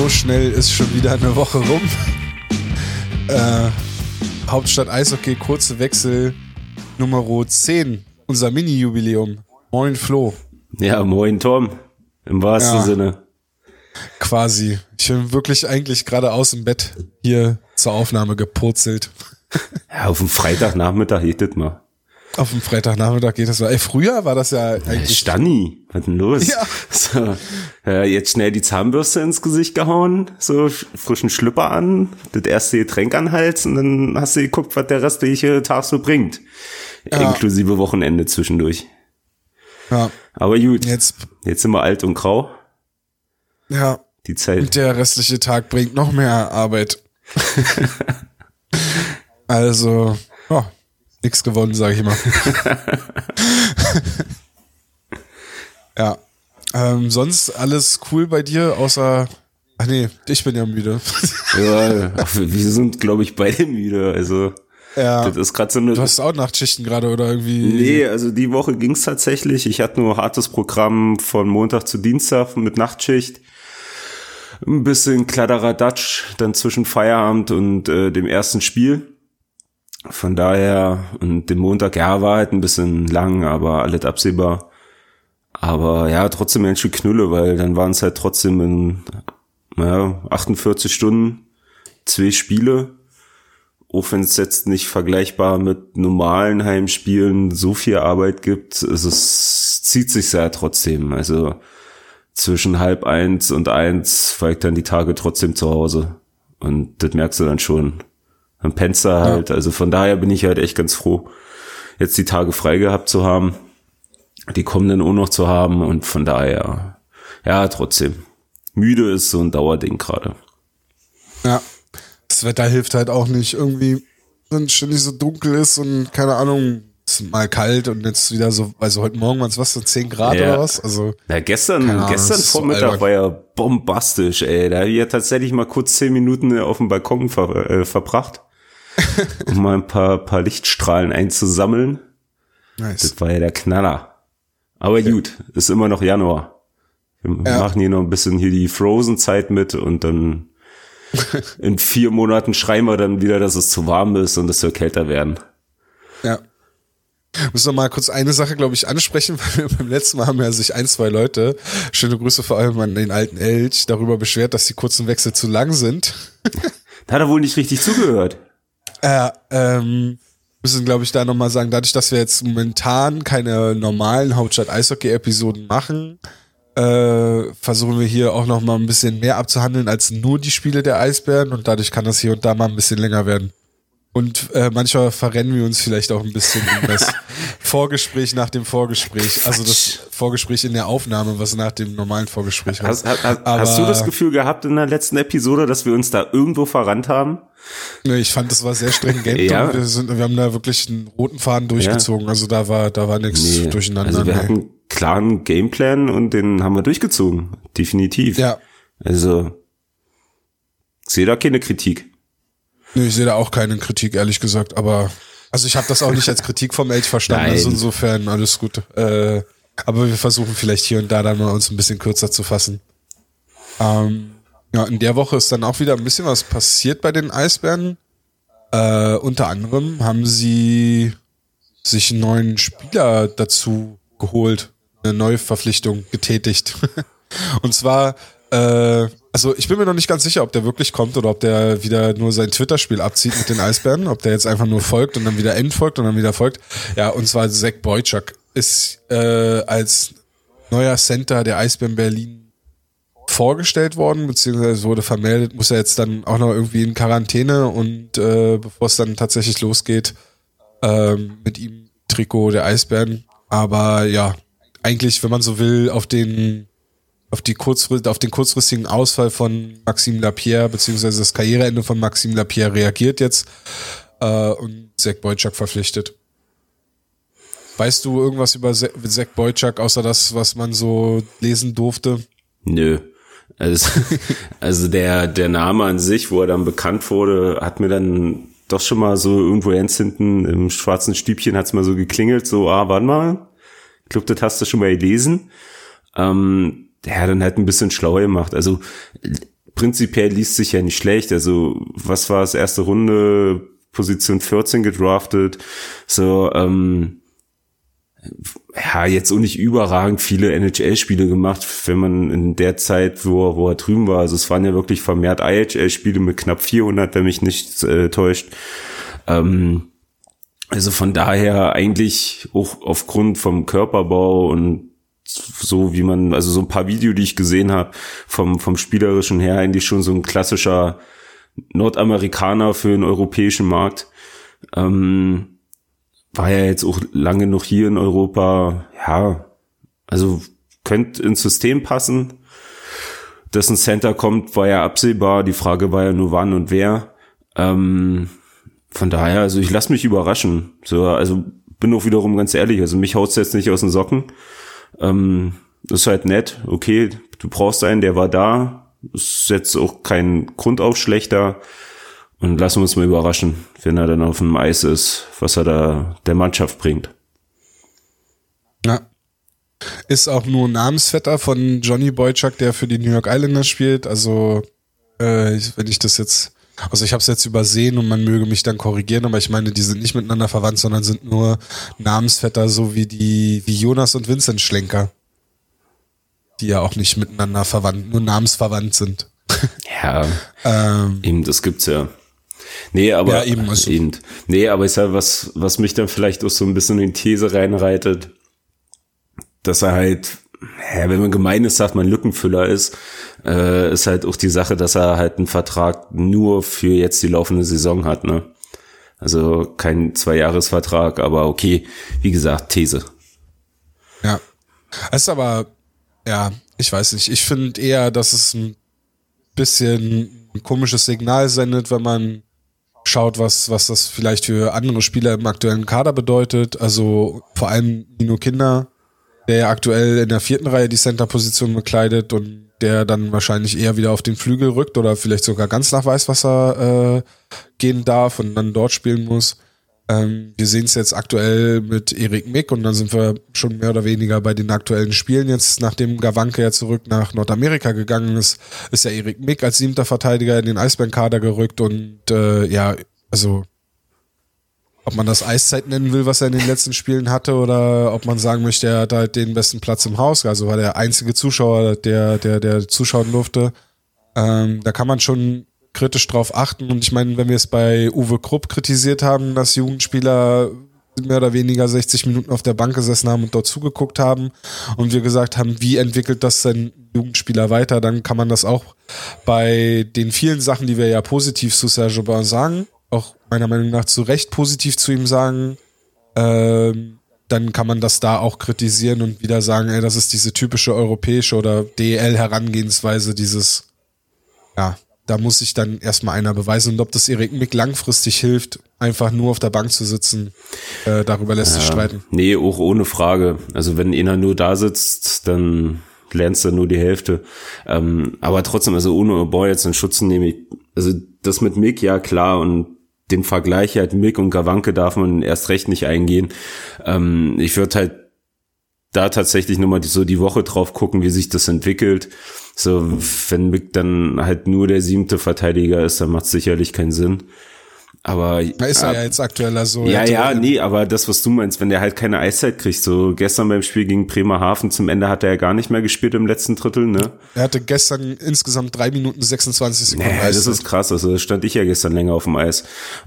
so schnell ist schon wieder eine Woche rum. Äh, Hauptstadt Eishockey, kurze Wechsel, Nummer 10, unser Mini-Jubiläum. Moin Flo. Ja, moin Tom. Im wahrsten Ja. Sinne. Quasi. Ich bin wirklich eigentlich gerade aus dem Bett hier zur Aufnahme gepurzelt. Ja, auf dem Freitagnachmittag geht das mal. Auf dem Freitagnachmittag geht das so. Ey, früher war das ja eigentlich. Stani, was denn los? Ja. So, ja, jetzt schnell die Zahnbürste ins Gesicht gehauen, so sch- frischen Schlüpper an, das erste Getränk an Hals und dann hast du geguckt, was der restliche Tag so bringt. Ja. Inklusive Wochenende zwischendurch. Ja, Aber gut, jetzt, jetzt sind wir alt und grau. ja. Die Zeit. Und der restliche Tag bringt noch mehr Arbeit. also, oh, nix gewonnen, sage ich immer. ja. Ähm, sonst alles cool bei dir, außer. Ach nee, ich bin ja müde. Ja, ach, wir wir sind, glaube ich, beide müde. Also, ja. das ist gerade so eine. Du hast auch Nachtschichten gerade oder irgendwie. Nee, also die Woche ging's tatsächlich. Ich hatte nur hartes Programm von Montag zu Dienstag mit Nachtschicht. Ein bisschen Kladderadatsch, dann zwischen Feierabend und äh, dem ersten Spiel. Von daher, und den Montag, ja, war halt ein bisschen lang, aber alles absehbar. Aber ja, trotzdem ein Stück Knülle, weil dann waren es halt trotzdem in ja, 48 Stunden zwei Spiele auch wenn es jetzt nicht vergleichbar mit normalen Heimspielen so viel Arbeit gibt, es ist, zieht sich ja trotzdem. Also zwischen halb eins und eins ich dann die Tage trotzdem zu Hause. Und das merkst du dann schon. Dann pennst du halt. Also von daher bin ich halt echt ganz froh, jetzt die Tage frei gehabt zu haben, die kommenden auch noch zu haben. Und von daher, ja, trotzdem. Müde ist so ein Dauerding gerade. Ja. Das Wetter hilft halt auch nicht. Irgendwie, wenn es ständig so dunkel ist und keine Ahnung, es ist mal kalt und jetzt wieder so, also heute Morgen waren es was, so 10 Grad Ja. oder was? Also, Na, gestern, Ahnung, gestern so Vormittag albern. war ja bombastisch, ey. Da habe ich ja tatsächlich mal kurz zehn Minuten auf dem Balkon ver äh, verbracht, um mal ein paar, paar Lichtstrahlen einzusammeln. nice. Das war ja der Knaller. Aber gut, ist immer noch Januar. Wir Ja. machen hier noch ein bisschen hier die Frozen-Zeit mit und dann in vier Monaten schreien wir dann wieder, dass es zu warm ist und es soll kälter werden. Ja. Muss noch mal kurz eine Sache, glaube ich, ansprechen, weil wir beim letzten Mal haben ja sich ein, zwei Leute, schöne Grüße vor allem an den alten Elch, darüber beschwert, dass die kurzen Wechsel zu lang sind. Da hat er wohl nicht richtig zugehört. Äh, ähm, müssen, glaube ich, da nochmal sagen, dadurch, dass wir jetzt momentan keine normalen Hauptstadt-Eishockey-Episoden machen, äh, versuchen wir hier auch noch mal ein bisschen mehr abzuhandeln als nur die Spiele der Eisbären und dadurch kann das hier und da mal ein bisschen länger werden. Und äh, manchmal verrennen wir uns vielleicht auch ein bisschen in das Vorgespräch nach dem Vorgespräch. Also das Vorgespräch in der Aufnahme, was nach dem normalen Vorgespräch Hast, hast, hast, hast du das Gefühl gehabt in der letzten Episode, dass wir uns da irgendwo verrannt haben? Ich fand, das war sehr stringent. Ja. wir, sind, wir haben da wirklich einen roten Faden durchgezogen. Also da war, da war nichts Nee, durcheinander. Also wir nee. hatten einen klaren Gameplan und den haben wir durchgezogen. Definitiv. ja, Also, ich sehe da keine Kritik. nee, ich sehe da auch keine Kritik, ehrlich gesagt. Aber also ich habe das auch nicht als Kritik vom Elch verstanden. Nein. Also insofern alles gut. Äh, aber wir versuchen vielleicht hier und da dann mal uns ein bisschen kürzer zu fassen. Ähm, ja, in der Woche ist dann auch wieder ein bisschen was passiert bei den Eisbären. Äh, unter anderem haben sie sich einen neuen Spieler dazu geholt, eine Neuverpflichtung getätigt. Und zwar, äh, also ich bin mir noch nicht ganz sicher, ob der wirklich kommt oder ob der wieder nur sein Twitter-Spiel abzieht mit den Eisbären, ob der jetzt einfach nur folgt und dann wieder entfolgt und dann wieder folgt. Ja, und zwar Zach Boychuk ist äh, als neuer Center der Eisbären Berlin vorgestellt worden, beziehungsweise wurde vermeldet, muss er jetzt dann auch noch irgendwie in Quarantäne und äh, bevor es dann tatsächlich losgeht, ähm, mit ihm Trikot der Eisbären. Aber ja, eigentlich, wenn man so will, auf den auf die kurzfrist, auf den kurzfristigen Ausfall von Maxime Lapierre, beziehungsweise das Karriereende von Maxime Lapierre reagiert jetzt äh, und Zach Boychuk verpflichtet. Weißt du irgendwas über Zach Boychuk, außer das, was man so lesen durfte? Nö. Also, also der, der Name an sich, wo er dann bekannt wurde, hat mir dann doch schon mal so irgendwo ganz hinten im schwarzen Stübchen hat's mal so geklingelt, so, ah, warte mal. Ich glaube, das hast du schon mal gelesen. Ähm, der hat dann halt ein bisschen schlauer gemacht. Also prinzipiell liest sich ja nicht schlecht. Also, was war es? Erste Runde, Position 14 gedraftet. So, ähm, ja, jetzt auch nicht überragend viele NHL-Spiele gemacht, wenn man in der Zeit, wo, wo er drüben war. Also es waren ja wirklich vermehrt IHL-Spiele mit knapp 400, wenn mich nicht äh, täuscht. Ähm, also von daher eigentlich auch aufgrund vom Körperbau und so wie man, also so ein paar Videos, die ich gesehen habe, vom, vom spielerischen her eigentlich schon so ein klassischer Nordamerikaner für den europäischen Markt. Ähm, war ja jetzt auch lange noch hier in Europa, ja, also könnte ins System passen. Dass ein Center kommt, war ja absehbar. Die Frage war ja nur wann und wer. Ähm, von daher, also ich lasse mich überraschen. So, also bin auch wiederum ganz ehrlich, also mich haut's jetzt nicht aus den Socken. Ähm, ist halt nett, okay, du brauchst einen, der war da. Ist jetzt auch kein Grundaufschlechter. Und lassen wir uns mal überraschen, wenn er dann auf dem Eis ist, was er da der Mannschaft bringt. Ja. Ist auch nur Namensvetter von Johnny Boychuk, der für die New York Islanders spielt. Also, äh, wenn ich das jetzt, also ich habe es jetzt übersehen und man möge mich dann korrigieren, aber ich meine, die sind nicht miteinander verwandt, sondern sind nur Namensvetter, so wie die, wie Jonas und Vincent Schlenker. Die ja auch nicht miteinander verwandt, nur namensverwandt sind. Ja, ähm, eben, das gibt's ja. Nee, aber ja, eben, also. eben. Nee, aber ist ja was, was mich dann vielleicht auch so ein bisschen in die These reinreitet, dass er halt, ja, wenn man gemein ist, sagt man Lückenfüller ist, äh, ist halt auch die Sache, dass er halt einen Vertrag nur für jetzt die laufende Saison hat, ne? Also kein Zweijahresvertrag, aber okay, wie gesagt, These. Ja. Es ist aber, ja, ich weiß nicht, ich finde eher, dass es ein bisschen ein komisches Signal sendet, wenn man schaut, was, was das vielleicht für andere Spieler im aktuellen Kader bedeutet. Also vor allem Nino Kinder, der ja aktuell in der vierten Reihe die Center-Position bekleidet und der dann wahrscheinlich eher wieder auf den Flügel rückt oder vielleicht sogar ganz nach Weißwasser äh, gehen darf und dann dort spielen muss. Ähm, wir sehen es jetzt aktuell mit Erik Mick und dann sind wir schon mehr oder weniger bei den aktuellen Spielen. Jetzt, nachdem Gawanke ja zurück nach Nordamerika gegangen ist, ist ja Erik Mick als siebter Verteidiger in den Eisbären-Kader gerückt und äh, ja, also ob man das Eiszeit nennen will, was er in den letzten Spielen hatte, oder ob man sagen möchte, er hat halt den besten Platz im Haus, also war der einzige Zuschauer, der, der, der zuschauen durfte. Ähm, da kann man schon kritisch drauf achten. Und ich meine, wenn wir es bei Uwe Krupp kritisiert haben, dass Jugendspieler mehr oder weniger 60 Minuten auf der Bank gesessen haben und dort zugeguckt haben und wir gesagt haben, wie entwickelt das sein Jugendspieler weiter, dann kann man das auch bei den vielen Sachen, die wir ja positiv zu Sergio Bar sagen, auch meiner Meinung nach zu Recht positiv zu ihm sagen, ähm, dann kann man das da auch kritisieren und wieder sagen, ey, das ist diese typische europäische oder DL-Herangehensweise, dieses, ja, da muss sich dann erstmal einer beweisen. Und ob das Erik Mick langfristig hilft, einfach nur auf der Bank zu sitzen, äh, darüber lässt sich streiten. Nee, auch ohne Frage. Also wenn einer nur da sitzt, dann lernst du nur die Hälfte. Ähm, aber trotzdem, also ohne Boy jetzt in Schutz nehme ich, also das mit Mick, ja klar, und den Vergleich halt Mick und Gawanke darf man erst recht nicht eingehen. Ähm, ich würde halt da tatsächlich nochmal so die Woche drauf gucken, wie sich das entwickelt. So, wenn Mick dann halt nur der siebte Verteidiger ist, dann macht es sicherlich keinen Sinn. Aber da ist er ja jetzt aktueller so. Ja, ja, nee, aber das, was du meinst, wenn der halt keine Eiszeit kriegt, so gestern beim Spiel gegen Bremerhaven zum Ende hat er ja gar nicht mehr gespielt im letzten Drittel, ne? Er hatte gestern insgesamt drei Minuten 26 Sekunden naja, Eiszeit. Das ist krass, also stand ich ja gestern länger auf dem Eis.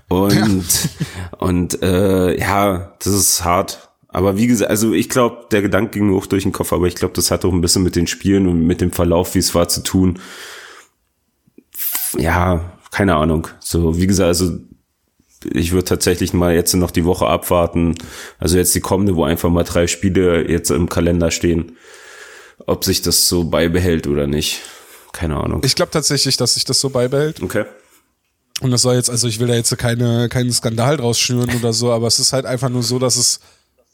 Und, ja. und äh, ja, das ist hart. Aber wie gesagt, also ich glaube, der Gedanke ging hoch durch den Kopf, aber ich glaube, das hat auch ein bisschen mit den Spielen und mit dem Verlauf, wie es war, zu tun. Ja, keine Ahnung. So, wie gesagt, also ich würde tatsächlich mal jetzt noch die Woche abwarten. Also jetzt die kommende, wo einfach mal drei Spiele jetzt im Kalender stehen. Ob sich das so beibehält oder nicht. Keine Ahnung. Ich glaube tatsächlich, dass sich das so beibehält. Okay. Und das soll jetzt, also ich will da jetzt keine, keinen Skandal draus schnüren oder so, aber es ist halt einfach nur so, dass es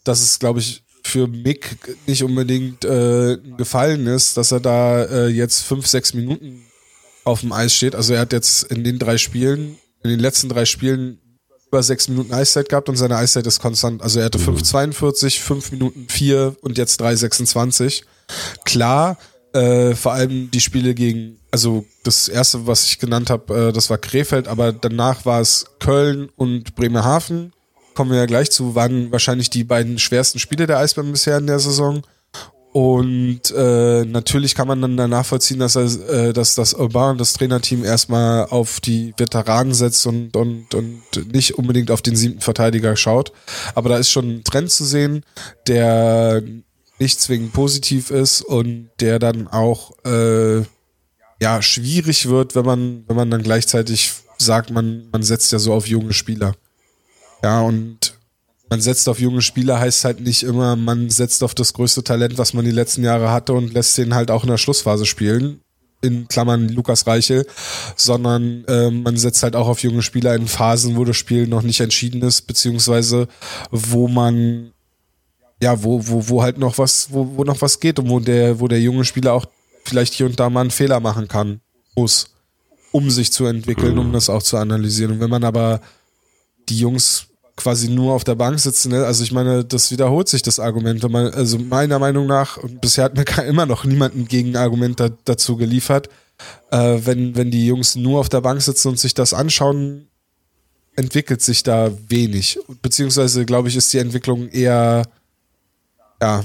dass es, glaube ich, für Mick nicht unbedingt äh, gefallen ist, dass er da äh, jetzt fünf, sechs Minuten auf dem Eis steht. Also er hat jetzt in den drei Spielen, in den letzten drei Spielen über sechs Minuten Eiszeit gehabt und seine Eiszeit ist konstant. Also er hatte mhm. 5,42, 5 Minuten 4 und jetzt 3,26. Klar, äh, vor allem die Spiele gegen, also das erste, was ich genannt habe, äh, das war Krefeld, aber danach war es Köln und Bremerhaven. Kommen wir ja gleich zu, waren wahrscheinlich die beiden schwersten Spiele der Eisbären bisher in der Saison. Und äh, natürlich kann man dann danach vollziehen, dass, äh, dass das Urban, das Trainerteam erstmal auf die Veteranen setzt und, und, und nicht unbedingt auf den siebten Verteidiger schaut. Aber da ist schon ein Trend zu sehen, der nicht zwingend positiv ist und der dann auch äh, ja schwierig wird, wenn man, wenn man dann gleichzeitig sagt, man, man setzt ja so auf junge Spieler. Ja, und man setzt auf junge Spieler heißt halt nicht immer, man setzt auf das größte Talent, was man die letzten Jahre hatte und lässt den halt auch in der Schlussphase spielen. In Klammern Lukas Reichel, sondern äh, man setzt halt auch auf junge Spieler in Phasen, wo das Spiel noch nicht entschieden ist, beziehungsweise wo man ja, wo, wo, wo halt noch was, wo, wo noch was geht und wo der, wo der junge Spieler auch vielleicht hier und da mal einen Fehler machen kann, muss, um sich zu entwickeln, um das auch zu analysieren. Und wenn man aber die Jungs quasi nur auf der Bank sitzen. Ne? Also ich meine, das wiederholt sich das Argument. Also meiner Meinung nach, und bisher hat mir immer noch niemand ein Gegenargument da, dazu geliefert, äh, wenn, wenn die Jungs nur auf der Bank sitzen und sich das anschauen, entwickelt sich da wenig. Beziehungsweise, glaube ich, ist die Entwicklung eher ja,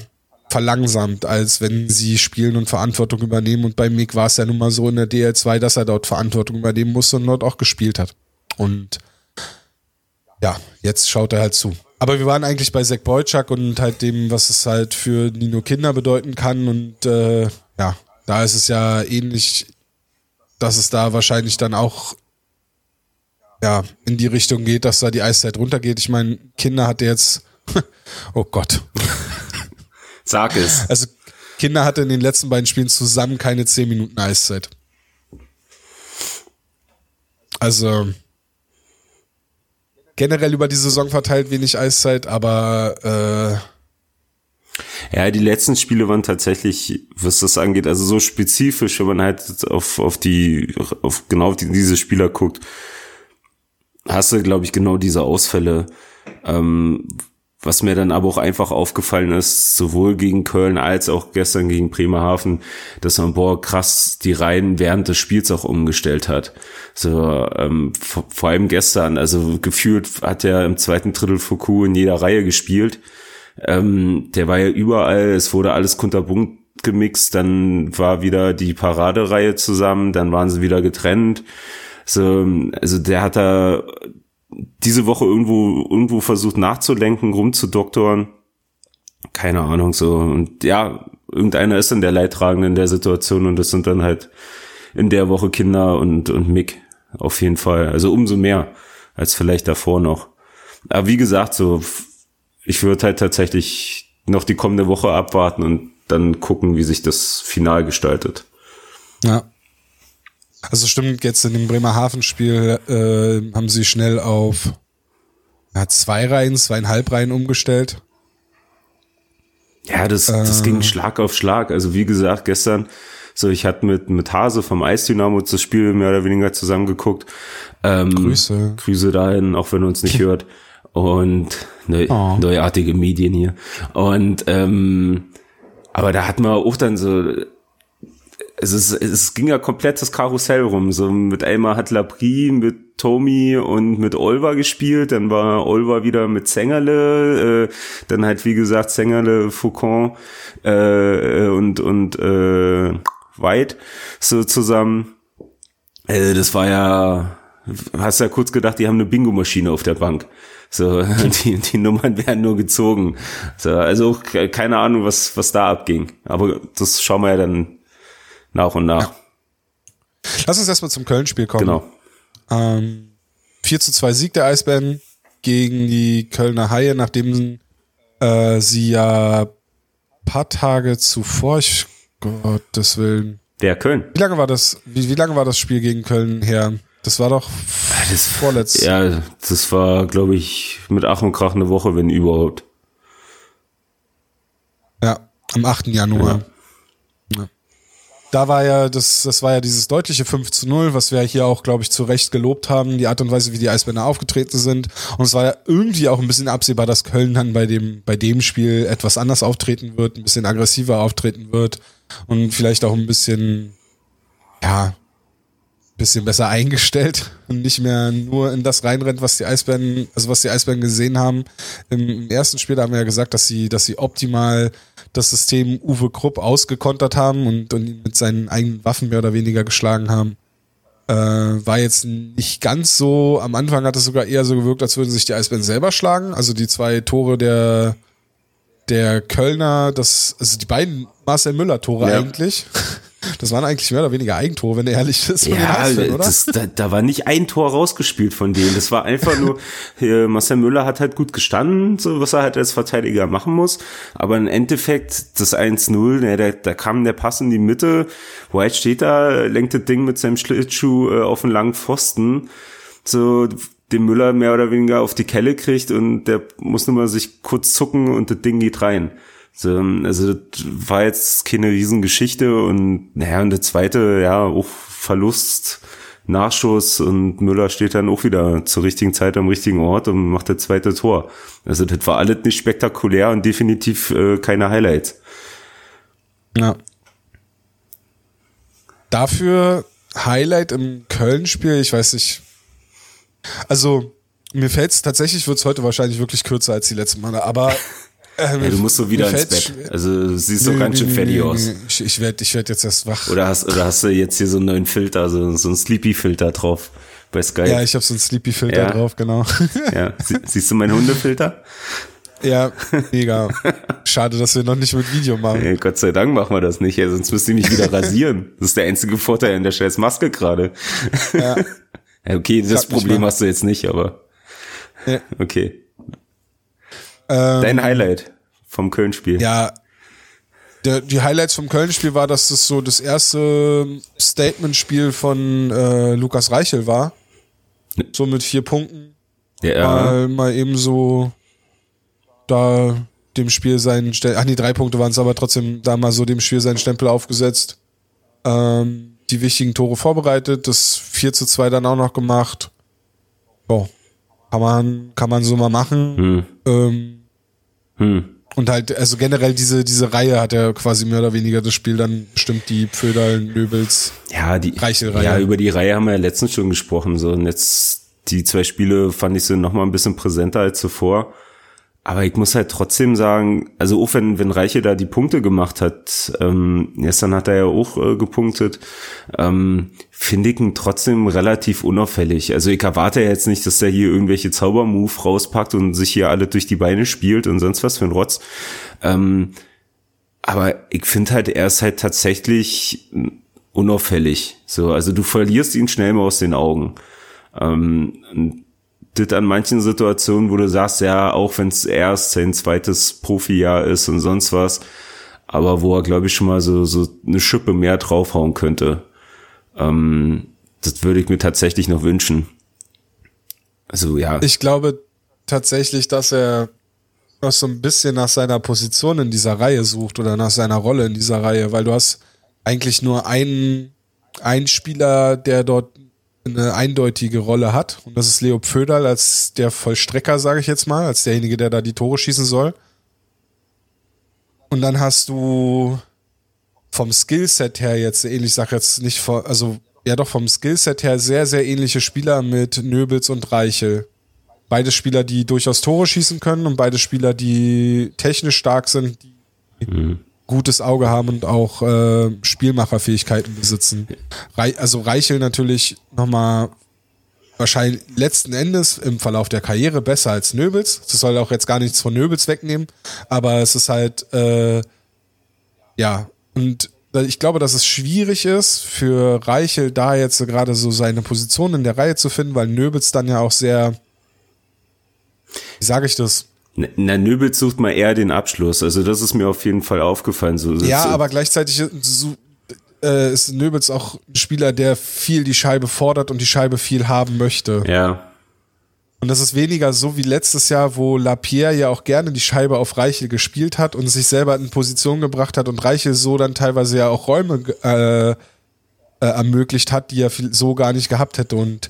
verlangsamt, als wenn sie spielen und Verantwortung übernehmen. Und bei Mick war es ja nun mal so in der DL2, dass er dort Verantwortung übernehmen musste und dort auch gespielt hat. Und ja, jetzt schaut er halt zu. Aber wir waren eigentlich bei Zack Boyczak und halt dem, was es halt für Nino Kinder bedeuten kann. Und äh, ja, da ist es ja ähnlich, dass es da wahrscheinlich dann auch ja, in die Richtung geht, dass da die Eiszeit runtergeht. Ich meine, Kinder hatte jetzt, oh Gott. Sag es. Also Kinder hatte in den letzten beiden Spielen zusammen keine 10 Minuten Eiszeit. Also generell über die Saison verteilt wenig Eiszeit, aber äh ja, die letzten Spiele waren tatsächlich, was das angeht, also so spezifisch, wenn man halt auf, auf die, auf genau die, diese Spieler guckt, hast du, glaube ich, genau diese Ausfälle. Ähm, was mir dann aber auch einfach aufgefallen ist, sowohl gegen Köln als auch gestern gegen Bremerhaven, dass man, boah, krass die Reihen während des Spiels auch umgestellt hat. So, ähm, vor, vor allem gestern, also gefühlt hat er im zweiten Drittel Foucault in jeder Reihe gespielt. Ähm, der war ja überall, es wurde alles kunterbunt gemixt, dann war wieder die Paradereihe zusammen, dann waren sie wieder getrennt. So, also der hat da diese Woche irgendwo, irgendwo versucht nachzulenken, rumzudoktoren. Keine Ahnung, so. Und ja, irgendeiner ist dann der Leidtragende in der Situation und das sind dann halt in der Woche Kinder und, und Mick. Auf jeden Fall. Also umso mehr als vielleicht davor noch. Aber wie gesagt, so, ich würde halt tatsächlich noch die kommende Woche abwarten und dann gucken, wie sich das Final gestaltet. Ja. Also stimmt, jetzt in dem Bremerhaven-Spiel äh, haben sie schnell auf ja, zwei Reihen, zweieinhalb Reihen umgestellt. Ja, das, das äh, ging Schlag auf Schlag. Also wie gesagt, gestern, so ich hatte mit, mit Hase vom Eisdynamo das Spiel mehr oder weniger zusammengeguckt. Ähm, Grüße. Grüße dahin, auch wenn er uns nicht hört. Und neu, oh. neuartige Medien hier. Und ähm, aber da hat man auch dann so es, ist, es ging ja komplett das Karussell rum. So mit Elmar hat Labrie, mit Tommy und mit Olva gespielt. Dann war Olva wieder mit Zengerle. Äh, dann halt, wie gesagt, Zengerle, Faucon äh, und, und äh, White so zusammen. Äh, das war ja, hast ja kurz gedacht, die haben eine Bingo-Maschine auf der Bank. So, die, die Nummern werden nur gezogen. So, also keine Ahnung, was, was da abging. Aber das schauen wir ja dann nach und nach. Ja. Lass uns erstmal zum Köln-Spiel kommen. Genau. Ähm, 4 zu 2 Sieg der Eisbären gegen die Kölner Haie, nachdem äh, sie ja paar Tage zuvor, ich Gottes Willen. Der Köln. Wie lange war das, wie, wie lange war das Spiel gegen Köln her? Das war doch das, vorletzt. Ja, das war, glaube ich, mit Ach und Krach eine Woche, wenn überhaupt. Ja, am 8. Januar. Ja da war ja, das, das war ja dieses deutliche 5 zu 0, was wir hier auch, glaube ich, zu Recht gelobt haben, die Art und Weise, wie die Eisbänder aufgetreten sind. Und es war ja irgendwie auch ein bisschen absehbar, dass Köln dann bei dem, bei dem Spiel etwas anders auftreten wird, ein bisschen aggressiver auftreten wird, und vielleicht auch ein bisschen, ja, bisschen besser eingestellt und nicht mehr nur in das reinrennt, was die Eisbären, also was die Eisbären gesehen haben. Im, ersten Spiel haben wir ja gesagt, dass sie, dass sie optimal das System Uwe Krupp ausgekontert haben und, und ihn mit seinen eigenen Waffen mehr oder weniger geschlagen haben. Äh, war jetzt nicht ganz so, am Anfang hat es sogar eher so gewirkt, als würden sich die Eisbären selber schlagen. Also die zwei Tore der, der Kölner, das, also die beiden Marcel Müller-Tore ja. eigentlich. Das waren eigentlich mehr oder weniger Eigentore, wenn er ehrlich ist. Ja, das, da, da war nicht ein Tor rausgespielt von denen. Das war einfach nur, hier, Marcel Müller hat halt gut gestanden, so was er halt als Verteidiger machen muss. Aber im Endeffekt, das 1-0, ne, da, da kam der Pass in die Mitte. White steht da, lenkt das Ding mit seinem Schlittschuh äh, auf einen langen Pfosten. So, den Müller mehr oder weniger auf die Kelle kriegt und der muss nur mal sich kurz zucken und das Ding geht rein. So, also das war jetzt keine Riesengeschichte und naja, und der zweite, ja, auch Verlust, Nachschuss und Müller steht dann auch wieder zur richtigen Zeit am richtigen Ort und macht das zweite Tor. Also das war alles nicht spektakulär und definitiv äh, keine Highlights. Ja. Dafür Highlight im Köln-Spiel, ich weiß nicht. Also, mir fällt es tatsächlich, wird es heute wahrscheinlich wirklich kürzer als die letzten Male, aber ähm, ja, du musst so wieder ins Bett. Also siehst so ganz schön fertig aus. Ich, ich werde ich werd jetzt erst wach. Oder hast, oder hast du jetzt hier so einen neuen Filter, so, so einen Sleepy-Filter drauf bei Skype? Ja, ich habe so einen Sleepy-Filter ja. drauf, genau. Ja, Sie, siehst du meinen Hundefilter? Ja, mega. Schade, dass wir noch nicht mit Video machen. Ja, Gott sei Dank machen wir das nicht, ja, sonst müsste ich mich wieder rasieren. Das ist der einzige Vorteil in der scheiß Maske gerade. Ja. okay, das Problem hast du jetzt nicht, aber. Ja. Okay. Ähm, Dein Highlight vom Köln-Spiel. Ja, der, die Highlights vom Köln-Spiel war, dass das so das erste Statement-Spiel von äh, Lukas Reichel war. So mit vier Punkten. Ja. Mal, mal eben so da dem Spiel seinen Stempel, ach nee, drei Punkte waren es, aber trotzdem da mal so dem Spiel seinen Stempel aufgesetzt. Ähm, die wichtigen Tore vorbereitet, das 4 zu 2 dann auch noch gemacht. Oh, kann man, kann man so mal machen. Hm. Ähm, hm. Und halt, also generell diese, diese Reihe hat ja quasi mehr oder weniger das Spiel dann bestimmt die Pföderl, Nöbels, ja, die, Reichel-Reihe. Ja, über die Reihe haben wir ja letztens schon gesprochen, so. Und jetzt, die zwei Spiele fand ich so noch mal ein bisschen präsenter als zuvor. Aber ich muss halt trotzdem sagen, also auch wenn, wenn Reiche da die Punkte gemacht hat, ähm, gestern hat er ja auch äh, gepunktet, ähm, finde ich ihn trotzdem relativ unauffällig. Also ich erwarte jetzt nicht, dass er hier irgendwelche Zaubermove rauspackt und sich hier alle durch die Beine spielt und sonst was für ein Rotz. Ähm, aber ich finde halt, er ist halt tatsächlich unauffällig. So, also du verlierst ihn schnell mal aus den Augen. Ähm, das an manchen Situationen, wo du sagst, ja, auch wenn es erst sein zweites Profijahr ist und sonst was, aber wo er, glaube ich, schon mal so, so eine Schippe mehr draufhauen könnte. Ähm, das würde ich mir tatsächlich noch wünschen. Also ja. Ich glaube tatsächlich, dass er noch so ein bisschen nach seiner Position in dieser Reihe sucht oder nach seiner Rolle in dieser Reihe, weil du hast eigentlich nur einen, einen Spieler, der dort eine eindeutige Rolle hat. Und das ist Leo Pföderl als der Vollstrecker, sage ich jetzt mal, als derjenige, der da die Tore schießen soll. Und dann hast du vom Skillset her jetzt ähnlich, sag jetzt nicht vor, also ja doch vom Skillset her sehr, sehr ähnliche Spieler mit Nöbels und Reichel. Beide Spieler, die durchaus Tore schießen können und beide Spieler, die technisch stark sind, die mhm gutes Auge haben und auch äh, Spielmacherfähigkeiten besitzen. Re also Reichel natürlich nochmal wahrscheinlich letzten Endes im Verlauf der Karriere besser als Nöbels. Das soll auch jetzt gar nichts von Nöbels wegnehmen, aber es ist halt, äh, ja, und ich glaube, dass es schwierig ist für Reichel da jetzt gerade so seine Position in der Reihe zu finden, weil Nöbels dann ja auch sehr, wie sage ich das, na, Nöbels sucht mal eher den Abschluss. Also das ist mir auf jeden Fall aufgefallen. So, ja, so. aber gleichzeitig äh, ist Nöbels auch ein Spieler, der viel die Scheibe fordert und die Scheibe viel haben möchte. Ja. Und das ist weniger so wie letztes Jahr, wo Lapierre ja auch gerne die Scheibe auf Reichel gespielt hat und sich selber in Position gebracht hat und Reichel so dann teilweise ja auch Räume äh, äh, ermöglicht hat, die er so gar nicht gehabt hätte. Und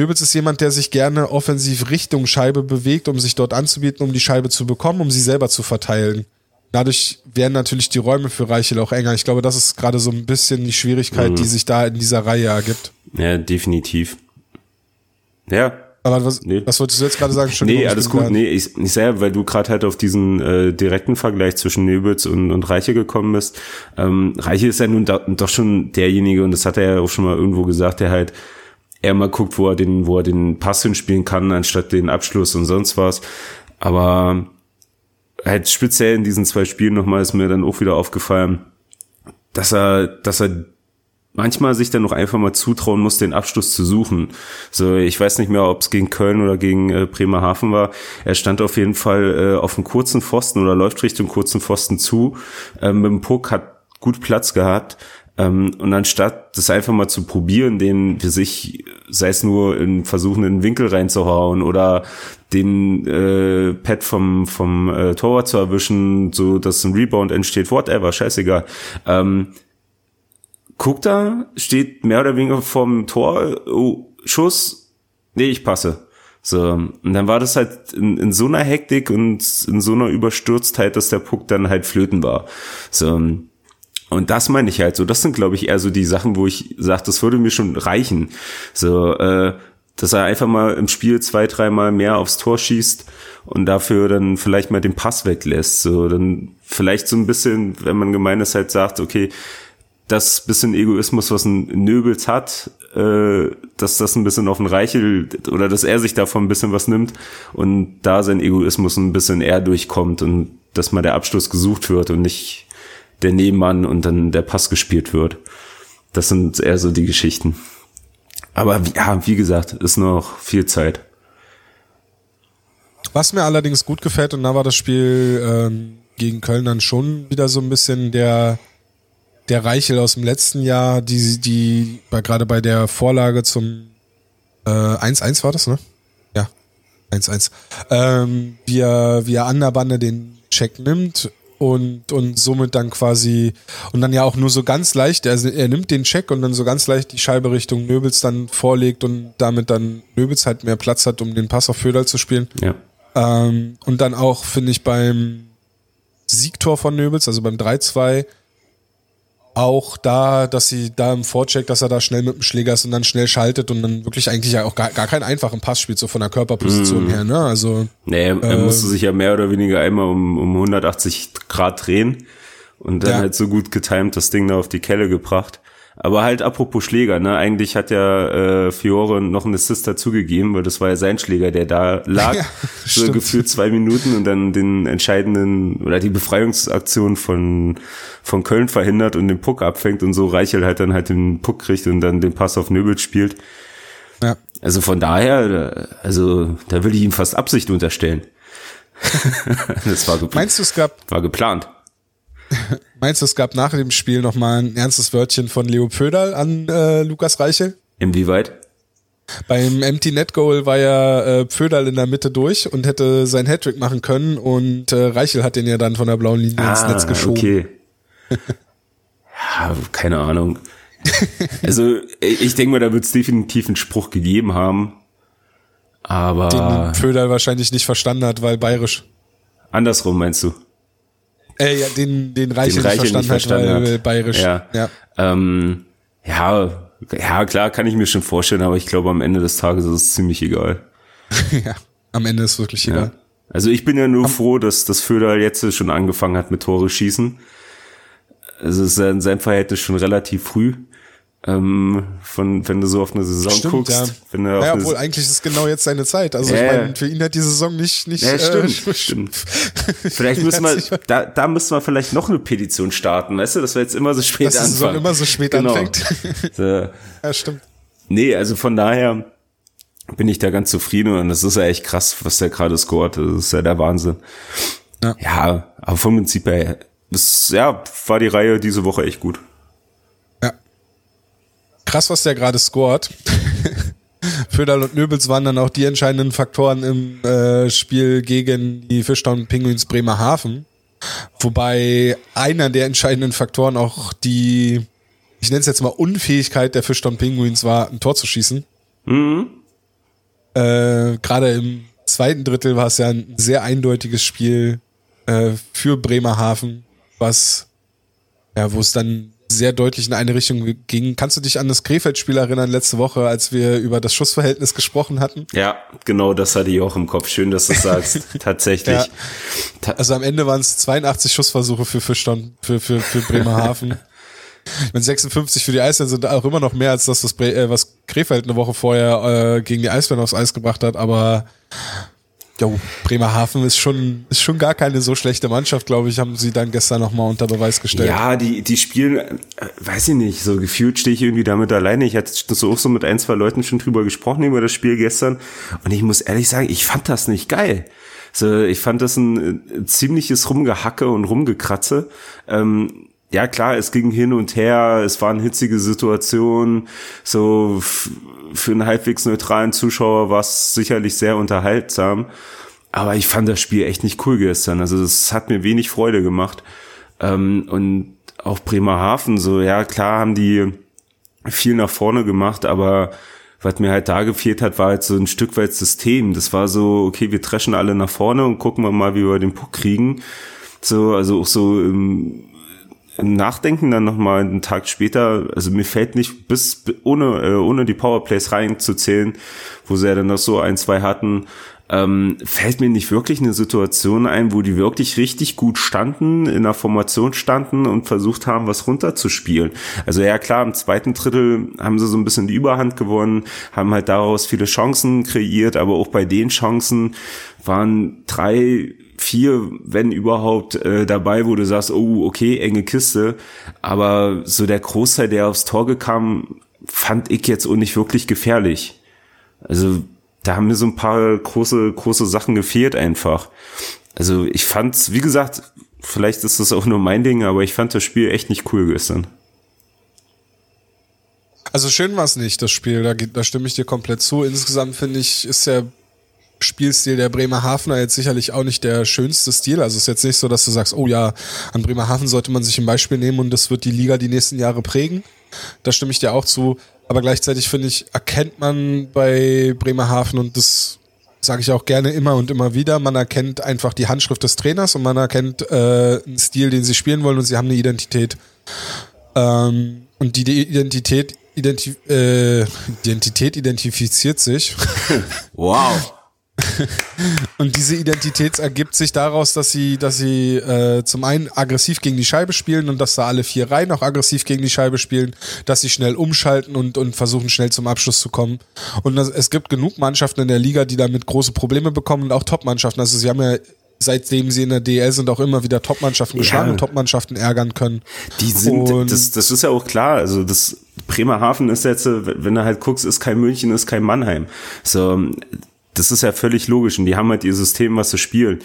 Nöbels ist jemand, der sich gerne offensiv Richtung Scheibe bewegt, um sich dort anzubieten, um die Scheibe zu bekommen, um sie selber zu verteilen. dadurch werden natürlich die Räume für Reichel auch enger. Ich glaube, das ist gerade so ein bisschen die Schwierigkeit, mhm. die sich da in dieser Reihe ergibt. Ja, definitiv. Ja, aber was, nee. was wolltest du jetzt gerade sagen? Nee, alles gut. Grad. Nee, ich, ich sehe, weil du gerade halt auf diesen äh, direkten Vergleich zwischen Nöbels und, und Reiche gekommen bist. Ähm, Reiche ist ja nun da, doch schon derjenige, und das hat er ja auch schon mal irgendwo gesagt, der halt eher mal guckt, wo er den, wo er den Pass hinspielen kann, anstatt den Abschluss und sonst was. Aber halt speziell in diesen zwei Spielen nochmal ist mir dann auch wieder aufgefallen, dass er, dass er manchmal sich dann noch einfach mal zutrauen muss, den Abschluss zu suchen. So, ich weiß nicht mehr, ob es gegen Köln oder gegen äh, Bremerhaven war. Er stand auf jeden Fall äh, auf einem kurzen Pfosten oder läuft Richtung kurzen Pfosten zu. Ähm, mit dem Puck hat gut Platz gehabt. Ähm, und anstatt das einfach mal zu probieren, den für sich, sei es nur in versuchen, in den Winkel reinzuhauen oder den äh, Pad vom, vom äh, Torwart zu erwischen, so dass ein Rebound entsteht, whatever, scheißegal. Ähm, guckt da, steht mehr oder weniger vorm Tor, oh, Schuss, nee, ich passe. So, und dann war das halt in, in so einer Hektik und in so einer Überstürztheit, dass der Puck dann halt flöten war. So, und das meine ich halt so. Das sind, glaube ich, eher so die Sachen, wo ich sage, das würde mir schon reichen. So, äh, dass er einfach mal im Spiel zwei, dreimal mehr aufs Tor schießt und dafür dann vielleicht mal den Pass weglässt. So, dann vielleicht so ein bisschen, wenn man gemein ist, halt sagt, okay, das bisschen Egoismus, was ein Nöbels hat, äh, dass das ein bisschen auf den Reichel oder dass er sich davon ein bisschen was nimmt und da sein Egoismus ein bisschen eher durchkommt und dass mal der Abschluss gesucht wird und nicht der Nebenmann und dann der Pass gespielt wird. Das sind eher so die Geschichten. Aber ja, wie gesagt, ist noch viel Zeit. Was mir allerdings gut gefällt, und da war das Spiel ähm, gegen Köln dann schon wieder so ein bisschen der der Reichel aus dem letzten Jahr, die, die bei, gerade bei der Vorlage zum 1-1 äh, war das, ne? Ja, 1-1. Ähm, wie, er, wie er an der Bande den Check nimmt und, und somit dann quasi und dann ja auch nur so ganz leicht, er, er nimmt den Check und dann so ganz leicht die Scheibe Richtung Nöbels dann vorlegt und damit dann Nöbels halt mehr Platz hat, um den Pass auf Föderl zu spielen. Ja. Ähm, und dann auch, finde ich, beim Siegtor von Nöbels, also beim 3-2, auch da, dass sie da im Vorcheck, dass er da schnell mit dem Schläger ist und dann schnell schaltet und dann wirklich eigentlich auch gar, gar keinen einfachen Pass spielt, so von der Körperposition mm. her, ne? Also. Nee, er äh, musste sich ja mehr oder weniger einmal um, um 180 Grad drehen und dann ja. halt so gut getimt das Ding da auf die Kelle gebracht. Aber halt apropos Schläger, ne? Eigentlich hat ja äh, Fiore noch einen Assist dazugegeben, weil das war ja sein Schläger, der da lag. Ja, so stimmt. gefühlt zwei Minuten und dann den entscheidenden oder die Befreiungsaktion von, von Köln verhindert und den Puck abfängt und so Reichel halt dann halt den Puck kriegt und dann den Pass auf Nöbel spielt. Ja. Also von daher, also da würde ich ihm fast Absicht unterstellen. das war geplant. Meinst du, es gab war geplant? Meinst du, es gab nach dem Spiel nochmal ein ernstes Wörtchen von Leo Pöderl an äh, Lukas Reichel? Inwieweit? Beim Empty Net Goal war ja äh, Pföderl in der Mitte durch und hätte sein Hattrick machen können und äh, Reichel hat den ja dann von der blauen Linie ah, ins Netz geschoben. Okay. ja, keine Ahnung. Also ich denke mal, da wird es definitiv einen Spruch gegeben haben. Aber. Den Pföderl wahrscheinlich nicht verstanden hat, weil bayerisch. Andersrum meinst du? Äh, ja, den, den Reiche, den Reiche nicht verstanden, nicht verstanden hat, weil hat. bayerisch. Ja. Ja. Ähm, ja, ja, klar, kann ich mir schon vorstellen, aber ich glaube, am Ende des Tages ist es ziemlich egal. ja, am Ende ist es wirklich egal. Ja. Also ich bin ja nur am froh, dass das Föder jetzt schon angefangen hat mit Tore schießen. Also es ist in seinem Verhältnis schon relativ früh. Ähm, von, wenn du so auf eine Saison stimmt, guckst. Ja. Wenn du ja, obwohl eigentlich ist es genau jetzt seine Zeit. Also ja, ich meine, für ihn hat die Saison nicht, nicht. Ja, stimmt, äh, stimmt. vielleicht müssen wir, da, da müssen wir vielleicht noch eine Petition starten, weißt du, dass wir jetzt immer so spät Dass anfangen. immer so spät genau. anfängt. so. Ja, stimmt. Nee, also von daher bin ich da ganz zufrieden und das ist ja echt krass, was der gerade scoret. Das ist ja der Wahnsinn. Ja, ja aber vom Prinzip her, das, ja, war die Reihe diese Woche echt gut krass, was der gerade scored. Föderl und Nöbels waren dann auch die entscheidenden Faktoren im äh, Spiel gegen die Fischtown Penguins Bremerhaven. Wobei einer der entscheidenden Faktoren auch die, ich nenne es jetzt mal Unfähigkeit der Fischtown Penguins war, ein Tor zu schießen. Mhm. Äh, Gerade im zweiten Drittel war es ja ein sehr eindeutiges Spiel äh, für Bremerhaven, was ja, wo es dann sehr deutlich in eine Richtung ging. Kannst du dich an das Krefeld-Spiel erinnern letzte Woche, als wir über das Schussverhältnis gesprochen hatten? Ja, genau, das hatte ich auch im Kopf. Schön, dass du es sagst. Tatsächlich. Ja. Also am Ende waren es 82 Schussversuche für, für, für, für, für Bremerhaven. Ich meine, 56 für die Eisbären sind auch immer noch mehr als das, äh, was Krefeld eine Woche vorher äh, gegen die Eisbären aufs Eis gebracht hat, aber Jo, Bremerhaven ist schon, ist schon gar keine so schlechte Mannschaft, glaube ich, haben sie dann gestern nochmal unter Beweis gestellt. Ja, die, die spielen, äh, weiß ich nicht, so gefühlt stehe ich irgendwie damit alleine. Ich hatte so auch so mit ein, zwei Leuten schon drüber gesprochen über das Spiel gestern und ich muss ehrlich sagen, ich fand das nicht geil. So, ich fand das ein, äh, ziemliches Rumgehacke und Rumgekratze. Ähm, ja klar, es ging hin und her, es waren hitzige Situationen, so für einen halbwegs neutralen Zuschauer war es sicherlich sehr unterhaltsam, aber ich fand das Spiel echt nicht cool gestern, also es hat mir wenig Freude gemacht ähm, und auch Bremerhaven, so ja klar haben die viel nach vorne gemacht, aber was mir halt da gefehlt hat, war halt so ein Stück weit System. Das war so, okay, wir treschen alle nach vorne und gucken wir mal, wie wir den Puck kriegen. So, also auch so im Nachdenken dann nochmal einen Tag später, also mir fällt nicht bis ohne äh, ohne die Powerplays reinzuzählen, wo sie ja dann noch so ein, zwei hatten, ähm, fällt mir nicht wirklich eine Situation ein, wo die wirklich richtig gut standen, in der Formation standen und versucht haben, was runterzuspielen. Also ja klar, im zweiten Drittel haben sie so ein bisschen die Überhand gewonnen, haben halt daraus viele Chancen kreiert, aber auch bei den Chancen waren drei vier, wenn überhaupt, äh, dabei, wo du sagst, oh, okay, enge Kiste. Aber so der Großteil, der aufs Tor gekam, fand ich jetzt auch nicht wirklich gefährlich. Also da haben mir so ein paar große, große Sachen gefehlt einfach. Also ich fand's, wie gesagt, vielleicht ist das auch nur mein Ding, aber ich fand das Spiel echt nicht cool gestern. Also schön war es nicht, das Spiel, da, da stimme ich dir komplett zu. Insgesamt finde ich, ist der Spielstil der Bremerhavener jetzt sicherlich auch nicht der schönste Stil. Also es ist jetzt nicht so, dass du sagst, oh ja, an Bremerhaven sollte man sich ein Beispiel nehmen und das wird die Liga die nächsten Jahre prägen. Da stimme ich dir auch zu. Aber gleichzeitig finde ich, erkennt man bei Bremerhaven und das sage ich auch gerne immer und immer wieder, man erkennt einfach die Handschrift des Trainers und man erkennt äh, einen Stil, den sie spielen wollen und sie haben eine Identität. Ähm, und die Identität, identi äh, Identität identifiziert sich. wow. Und diese Identität ergibt sich daraus, dass sie, dass sie äh, zum einen aggressiv gegen die Scheibe spielen und dass da alle vier Reihen auch aggressiv gegen die Scheibe spielen, dass sie schnell umschalten und, und versuchen schnell zum Abschluss zu kommen. Und das, es gibt genug Mannschaften in der Liga, die damit große Probleme bekommen und auch Top-Mannschaften. Also sie haben ja seitdem sie in der DL sind, auch immer wieder Top-Mannschaften geschlagen ja. und Top-Mannschaften ärgern können. Die sind, und das, das ist ja auch klar. Also das Bremerhaven ist jetzt, wenn du halt guckst, ist kein München, ist kein Mannheim. So, das ist ja völlig logisch und die haben halt ihr System, was sie spielen.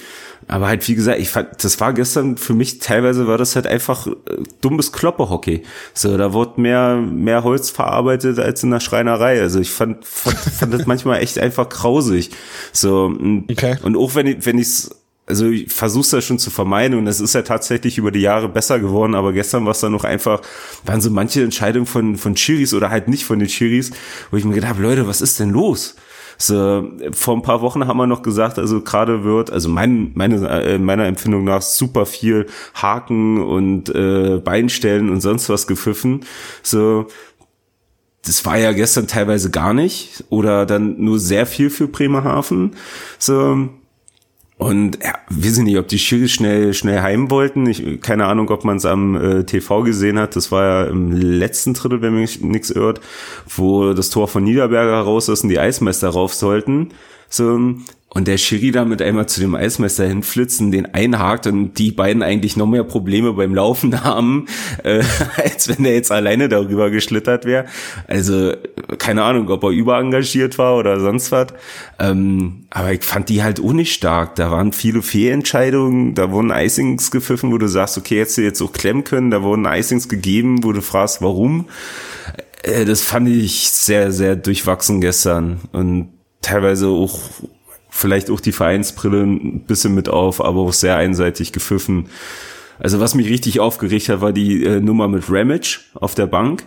Aber halt, wie gesagt, ich fand, das war gestern für mich teilweise war das halt einfach äh, dummes Klopperhockey. So, da wurde mehr, mehr Holz verarbeitet als in der Schreinerei. Also ich fand, fand, fand das manchmal echt einfach grausig. So, und, okay. und auch wenn ich, wenn ich's, also ich versuch's ja schon zu vermeiden und es ist ja tatsächlich über die Jahre besser geworden, aber gestern war es dann noch einfach, waren so manche Entscheidungen von, von Chiris oder halt nicht von den Chiris, wo ich mir gedacht habe, Leute, was ist denn los? So, vor ein paar Wochen haben wir noch gesagt, also gerade wird, also mein, meine, äh, meiner Empfindung nach super viel Haken und äh, Beinstellen und sonst was gepfiffen. So, das war ja gestern teilweise gar nicht oder dann nur sehr viel für Bremerhaven. So, und ja, wir sind nicht, ob die Schiris schnell, schnell heim wollten. Ich, keine Ahnung, ob man es am äh, TV gesehen hat. Das war ja im letzten Drittel, wenn mich nichts irrt, wo das Tor von Niederberger raus ist und die Eismeister rauf sollten. So, und der Schiri da mit einmal zu dem Eismeister hinflitzen, den einhakt und die beiden eigentlich noch mehr Probleme beim Laufen haben, äh, als wenn der jetzt alleine darüber geschlittert wäre. Also keine Ahnung, ob er überengagiert war oder sonst was. Ähm, aber ich fand die halt auch nicht stark. Da waren viele Fehlentscheidungen, da wurden Icings gepfiffen, wo du sagst, okay, hättest du jetzt auch klemmen können, da wurden Icings gegeben, wo du fragst, warum. Äh, das fand ich sehr, sehr durchwachsen gestern und teilweise auch vielleicht auch die Vereinsbrille ein bisschen mit auf, aber auch sehr einseitig gepfiffen. Also was mich richtig aufgeregt hat, war die äh, Nummer mit Ramage auf der Bank.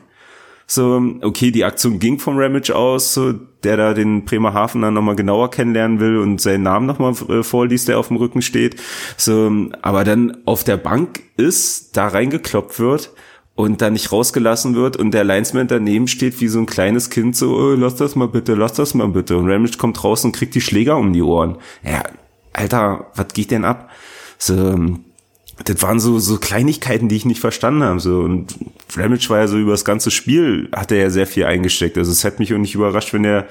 So, okay, die Aktion ging vom Ramage aus, so, der da den Bremerhaven dann nochmal genauer kennenlernen will und seinen Namen nochmal äh, vorliest, der auf dem Rücken steht. So, aber dann auf der Bank ist, da reingekloppt wird und dann nicht rausgelassen wird und der Linesman daneben steht wie so ein kleines Kind so, oh, lass das mal bitte, lass das mal bitte. Und Ramage kommt raus und kriegt die Schläger um die Ohren. Ja, Alter, was geht denn ab? So, das waren so, so Kleinigkeiten, die ich nicht verstanden habe. So. Und Flamage war ja so über das ganze Spiel, hat er ja sehr viel eingesteckt. Also es hätte mich auch nicht überrascht, wenn er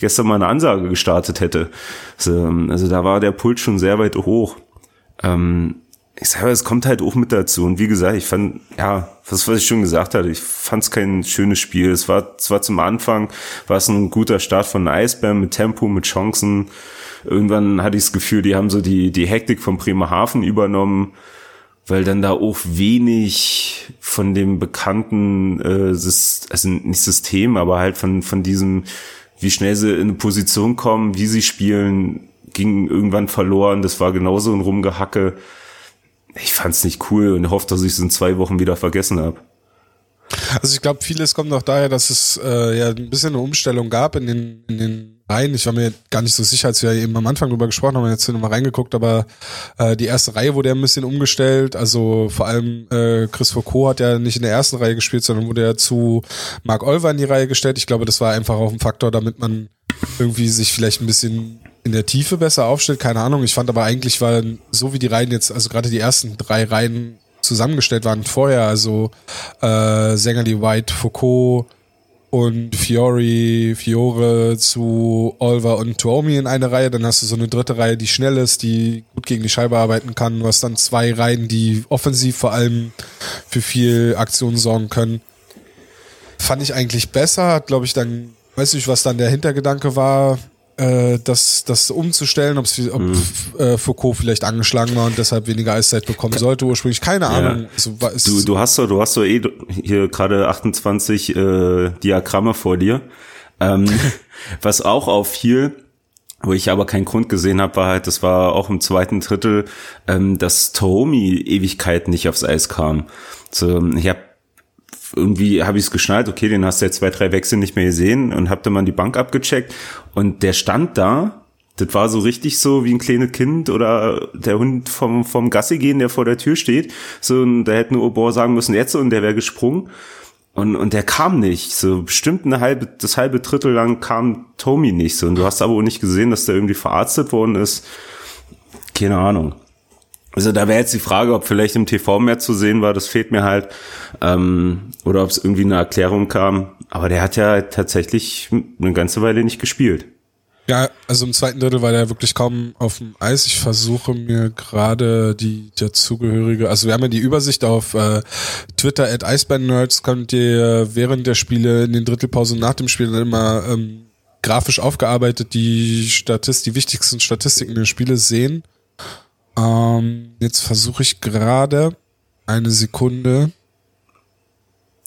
gestern mal eine Ansage gestartet hätte. So, also da war der Puls schon sehr weit hoch. Ähm, ich sage, es kommt halt auch mit dazu. Und wie gesagt, ich fand, ja, was, was ich schon gesagt hatte, ich fand es kein schönes Spiel. Es war zwar zum Anfang, war es ein guter Start von Eisbären mit Tempo, mit Chancen. Irgendwann hatte ich das Gefühl, die haben so die, die Hektik vom Bremerhaven übernommen weil dann da auch wenig von dem bekannten, äh, also nicht System, aber halt von, von diesem, wie schnell sie in eine Position kommen, wie sie spielen, ging irgendwann verloren. Das war genauso ein Rumgehacke. Ich fand's nicht cool und hoffe, dass ich es in zwei Wochen wieder vergessen habe. Also ich glaube, vieles kommt auch daher, dass es äh, ja ein bisschen eine Umstellung gab in den, in den rein. Ich war mir gar nicht so sicher, als wir eben am Anfang drüber gesprochen haben, jetzt nochmal reingeguckt, aber äh, die erste Reihe wurde ja ein bisschen umgestellt. Also vor allem äh, Chris Foucault hat ja nicht in der ersten Reihe gespielt, sondern wurde ja zu Mark Olver in die Reihe gestellt. Ich glaube, das war einfach auch ein Faktor, damit man irgendwie sich vielleicht ein bisschen in der Tiefe besser aufstellt. Keine Ahnung. Ich fand aber eigentlich war so wie die Reihen jetzt, also gerade die ersten drei Reihen zusammengestellt waren vorher, also äh, Sängerli White, Foucault, und Fiori, Fiore zu Olver und Tuomi in eine Reihe. Dann hast du so eine dritte Reihe, die schnell ist, die gut gegen die Scheibe arbeiten kann. Du hast dann zwei Reihen, die offensiv vor allem für viel Aktion sorgen können. Fand ich eigentlich besser, hat glaube ich dann, weiß nicht, was dann der Hintergedanke war, äh, das, das umzustellen, ob mhm. äh, Foucault vielleicht angeschlagen war und deshalb weniger Eiszeit bekommen sollte ursprünglich. Keine Ahnung. Ja. Also, du, du hast so, du hast so eh hier gerade 28 äh, Diagramme vor dir. Ähm, was auch auffiel, wo ich aber keinen Grund gesehen habe, war halt, das war auch im zweiten Drittel, ähm, dass Tomi Ewigkeiten nicht aufs Eis kam. So, ich habe irgendwie habe ich es geschnallt, okay, den hast du jetzt zwei, drei Wechsel nicht mehr gesehen und hab dann mal die Bank abgecheckt und der stand da, das war so richtig so wie ein kleines Kind oder der Hund vom, vom Gassi gehen, der vor der Tür steht, so und da hätte nur Obor sagen müssen, jetzt und der wäre gesprungen. Und, und der kam nicht. So bestimmt eine halbe, das halbe Drittel lang kam Tommy nicht so. Und du hast aber auch nicht gesehen, dass der irgendwie verarztet worden ist. Keine Ahnung. Also da wäre jetzt die Frage, ob vielleicht im TV mehr zu sehen war, das fehlt mir halt. Ähm, oder ob es irgendwie eine Erklärung kam. Aber der hat ja tatsächlich eine ganze Weile nicht gespielt. Ja, also im zweiten Drittel war der wirklich kaum auf dem Eis. Ich versuche mir gerade die dazugehörige, also wir haben ja die Übersicht auf äh, Twitter at Eisbären-Nerds, könnt ihr während der Spiele in den Drittelpausen nach dem Spiel dann immer ähm, grafisch aufgearbeitet die Statist, die wichtigsten Statistiken der Spiele sehen. Ähm, jetzt versuche ich gerade eine Sekunde.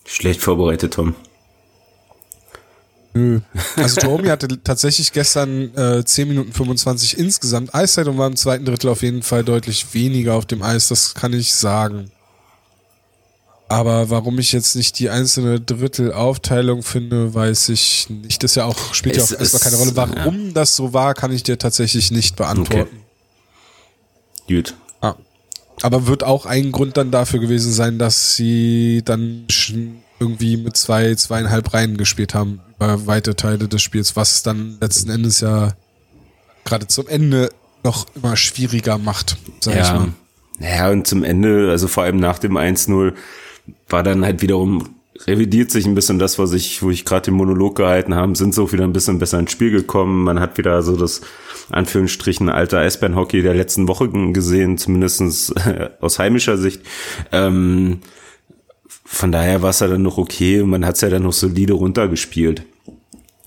Schlecht vorbereitet, Tom. Nö. Also Tomi hatte tatsächlich gestern äh, 10 Minuten 25 insgesamt Eiszeit und war im zweiten Drittel auf jeden Fall deutlich weniger auf dem Eis, das kann ich sagen. Aber warum ich jetzt nicht die einzelne Drittelaufteilung finde, weiß ich nicht. Das ja auch, spielt es, ja auch erstmal keine Rolle. Warum ja. das so war, kann ich dir tatsächlich nicht beantworten. Okay. Gut. Ah. Aber wird auch ein Grund dann dafür gewesen sein, dass sie dann irgendwie mit zwei, zweieinhalb Reihen gespielt haben über weite Teile des Spiels, was dann letzten Endes ja gerade zum Ende noch immer schwieriger macht, sag ja. ich mal. Ja, und zum Ende, also vor allem nach dem 1-0, war dann halt wiederum revidiert sich ein bisschen das, was ich, wo ich gerade den Monolog gehalten habe, sind so wieder ein bisschen besser ins Spiel gekommen. Man hat wieder so das Anführungsstrichen alter Eisbären-Hockey der letzten Woche gesehen, zumindestens aus heimischer Sicht. Ähm, von daher war es ja dann noch okay und man hat es ja dann noch solide runtergespielt.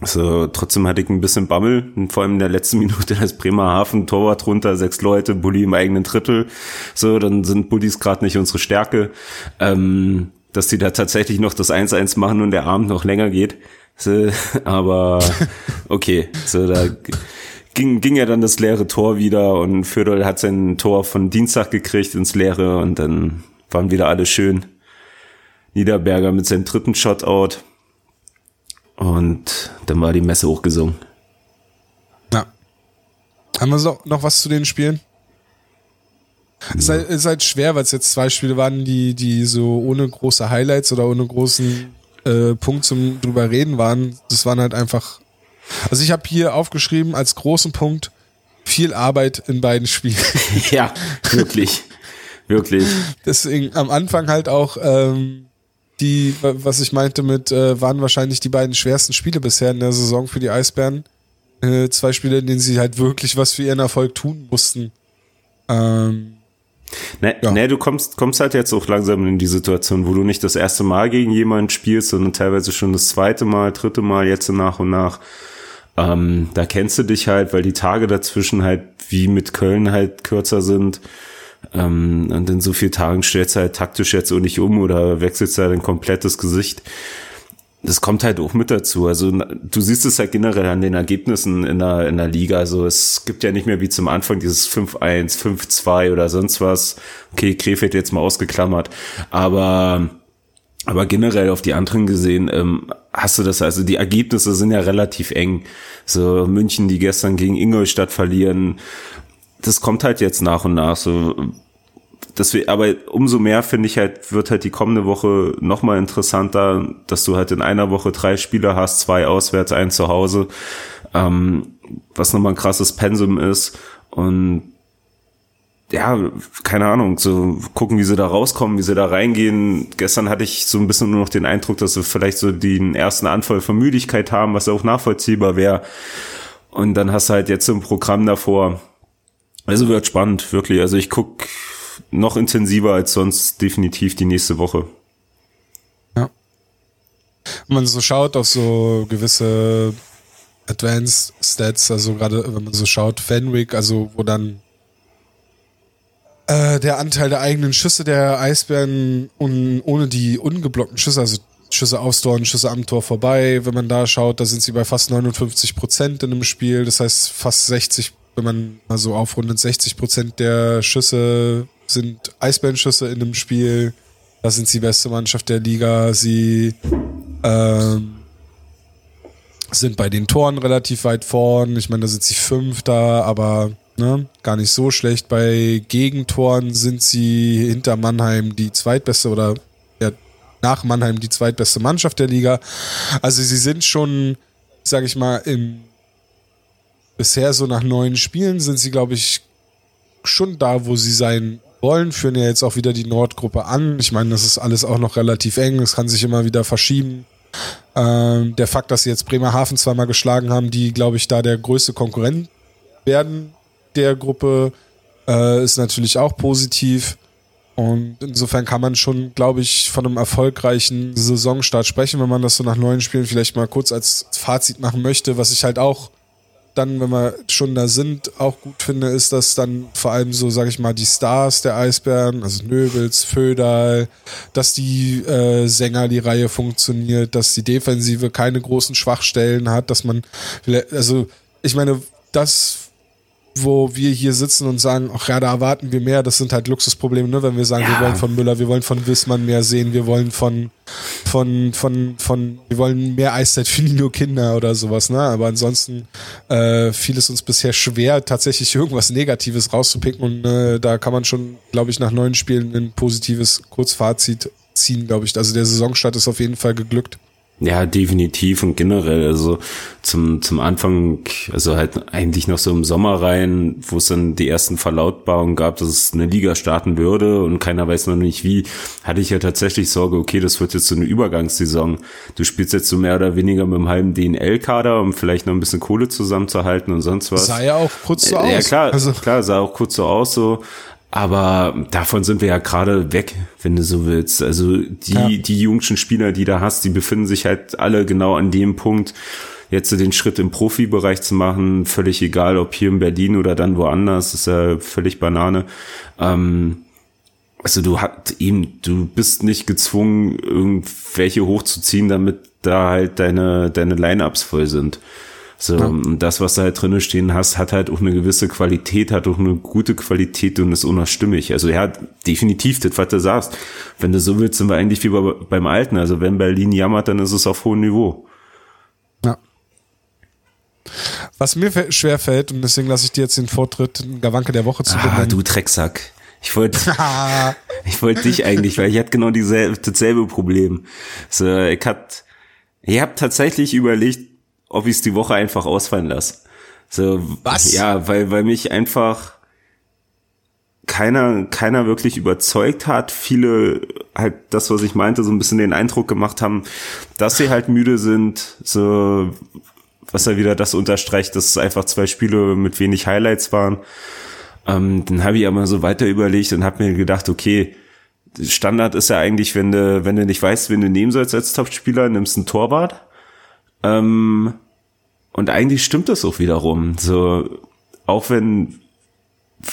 Also trotzdem hatte ich ein bisschen Bammel, vor allem in der letzten Minute das Bremerhaven Torwart runter, sechs Leute, Bulli im eigenen Drittel. So, dann sind Bullis gerade nicht unsere Stärke. Ähm, dass die da tatsächlich noch das 1-1 machen und der Abend noch länger geht. So, aber okay, so da ging, ging ja dann das leere Tor wieder und Föderl hat sein Tor von Dienstag gekriegt ins Leere und dann waren wieder alle schön. Niederberger mit seinem dritten Shotout. Und dann war die Messe hochgesungen. Ja. Haben wir so, noch was zu den Spielen? Es ist, halt, ist halt schwer, weil es jetzt zwei Spiele waren, die, die so ohne große Highlights oder ohne großen äh, Punkt zum drüber reden waren. Das waren halt einfach. Also ich habe hier aufgeschrieben als großen Punkt viel Arbeit in beiden Spielen. ja, wirklich. wirklich. Deswegen am Anfang halt auch ähm, die, was ich meinte mit, äh, waren wahrscheinlich die beiden schwersten Spiele bisher in der Saison für die Eisbären. Äh, zwei Spiele, in denen sie halt wirklich was für ihren Erfolg tun mussten. Ähm, Ne, ja. ne, du kommst, kommst halt jetzt auch langsam in die Situation, wo du nicht das erste Mal gegen jemanden spielst, sondern teilweise schon das zweite Mal, dritte Mal, jetzt nach und nach. Ähm, da kennst du dich halt, weil die Tage dazwischen halt wie mit Köln halt kürzer sind. Ähm, und in so vielen Tagen stellst du halt taktisch jetzt auch nicht um oder wechselst halt ein komplettes Gesicht das kommt halt auch mit dazu. Also du siehst es halt generell an den Ergebnissen in der, in der Liga. Also es gibt ja nicht mehr wie zum Anfang dieses 5-1, 5-2 oder sonst was. Okay, Krefeld jetzt mal ausgeklammert. Aber, aber generell auf die anderen gesehen, ähm, hast du das, also die Ergebnisse sind ja relativ eng. So München, die gestern gegen Ingolstadt verlieren. Das kommt halt jetzt nach und nach. So wir, aber umso mehr finde ich halt, wird halt die kommende Woche nochmal interessanter, dass du halt in einer Woche drei Spieler hast, zwei auswärts, ein zu Hause, ähm, was nochmal ein krasses Pensum ist und ja, keine Ahnung, so gucken, wie sie da rauskommen, wie sie da reingehen. Gestern hatte ich so ein bisschen nur noch den Eindruck, dass sie vielleicht so den ersten Anfall von Müdigkeit haben, was auch nachvollziehbar wäre. Und dann hast du halt jetzt so ein Programm davor. Also wird spannend, wirklich. Also ich guck noch intensiver als sonst definitiv die nächste Woche. Ja. Wenn man so schaut auf so gewisse Advanced Stats, also gerade wenn man so schaut, Fenwick, also wo dann äh, der Anteil der eigenen Schüsse der Eisbären und ohne die ungeblockten Schüsse, also Schüsse aufs Tor und Schüsse am Tor vorbei, wenn man da schaut, da sind sie bei fast 59 Prozent in einem Spiel, das heißt fast 60, wenn man mal so aufrundet, 60 Prozent der Schüsse sind Eisbärenschüsse in dem Spiel. Da sind sie beste Mannschaft der Liga. Sie ähm, sind bei den Toren relativ weit vorn. Ich meine, da sind sie Fünfter, aber ne, gar nicht so schlecht. Bei Gegentoren sind sie hinter Mannheim die zweitbeste oder ja, nach Mannheim die zweitbeste Mannschaft der Liga. Also sie sind schon, sag ich mal, im bisher so nach neun Spielen sind sie, glaube ich, schon da, wo sie sein wollen, führen ja jetzt auch wieder die Nordgruppe an. Ich meine, das ist alles auch noch relativ eng, es kann sich immer wieder verschieben. Ähm, der Fakt, dass sie jetzt Bremerhaven zweimal geschlagen haben, die, glaube ich, da der größte Konkurrent werden der Gruppe, äh, ist natürlich auch positiv. Und insofern kann man schon, glaube ich, von einem erfolgreichen Saisonstart sprechen, wenn man das so nach neun Spielen vielleicht mal kurz als Fazit machen möchte, was ich halt auch dann, wenn wir schon da sind, auch gut finde, ist, dass dann vor allem so, sag ich mal, die Stars der Eisbären, also Nöbels, Föderl, dass die äh, Sänger, die Reihe funktioniert, dass die Defensive keine großen Schwachstellen hat, dass man, also ich meine, das wo wir hier sitzen und sagen, ach ja, da erwarten wir mehr, das sind halt Luxusprobleme, ne? wenn wir sagen, ja. wir wollen von Müller, wir wollen von Wissmann mehr sehen, wir wollen von, von, von, von, wir wollen mehr Eiszeit für Nino Kinder oder sowas, ne? Aber ansonsten äh, fiel es uns bisher schwer, tatsächlich irgendwas Negatives rauszupicken und äh, da kann man schon, glaube ich, nach neun Spielen ein positives Kurzfazit ziehen, glaube ich. Also der Saisonstart ist auf jeden Fall geglückt. Ja, definitiv und generell, also zum, zum Anfang, also halt eigentlich noch so im Sommer rein, wo es dann die ersten Verlautbarungen gab, dass es eine Liga starten würde und keiner weiß noch nicht wie, hatte ich ja tatsächlich Sorge, okay, das wird jetzt so eine Übergangssaison. Du spielst jetzt so mehr oder weniger mit einem halben DNL-Kader, um vielleicht noch ein bisschen Kohle zusammenzuhalten und sonst was. Sah ja auch kurz so aus. Ja, klar, also. klar, sah auch kurz so aus, so. Aber davon sind wir ja gerade weg, wenn du so willst. Also die, ja. die jüngsten Spieler, die da hast, die befinden sich halt alle genau an dem Punkt, jetzt den Schritt im Profibereich zu machen. Völlig egal, ob hier in Berlin oder dann woanders, ist ja völlig Banane. Ähm, also du hast eben, du bist nicht gezwungen, irgendwelche hochzuziehen, damit da halt deine, deine Line-Ups voll sind. So, ja. das, was da halt drinnen stehen hast, hat halt auch eine gewisse Qualität, hat auch eine gute Qualität und ist unerstimmig. Also ja, definitiv, das, was du sagst. Wenn du so willst, sind wir eigentlich wie bei, beim Alten. Also wenn Berlin jammert, dann ist es auf hohem Niveau. Was mir schwer fällt, und deswegen lasse ich dir jetzt den Vortritt, Gawanke der Woche zu ah, benennen. du Drecksack. Ich wollte, ich wollte dich eigentlich, weil ich hatte genau dieselbe, dasselbe Problem. So, ich hab, ich hab tatsächlich überlegt, ob ich es die Woche einfach ausfallen lasse. So, Was? Ja, weil, weil mich einfach keiner, keiner wirklich überzeugt hat. Viele halt das, was ich meinte, so ein bisschen den Eindruck gemacht haben, dass sie halt müde sind, so was ja wieder das unterstreicht, dass es einfach zwei Spiele mit wenig Highlights waren. Ähm, dann habe ich aber so weiter überlegt und habe mir gedacht, okay, Standard ist ja eigentlich, wenn du, wenn du nicht weißt, wen du nehmen sollst als Topspieler, nimmst einen Torwart. Ähm, und eigentlich stimmt das auch wiederum. So, auch wenn,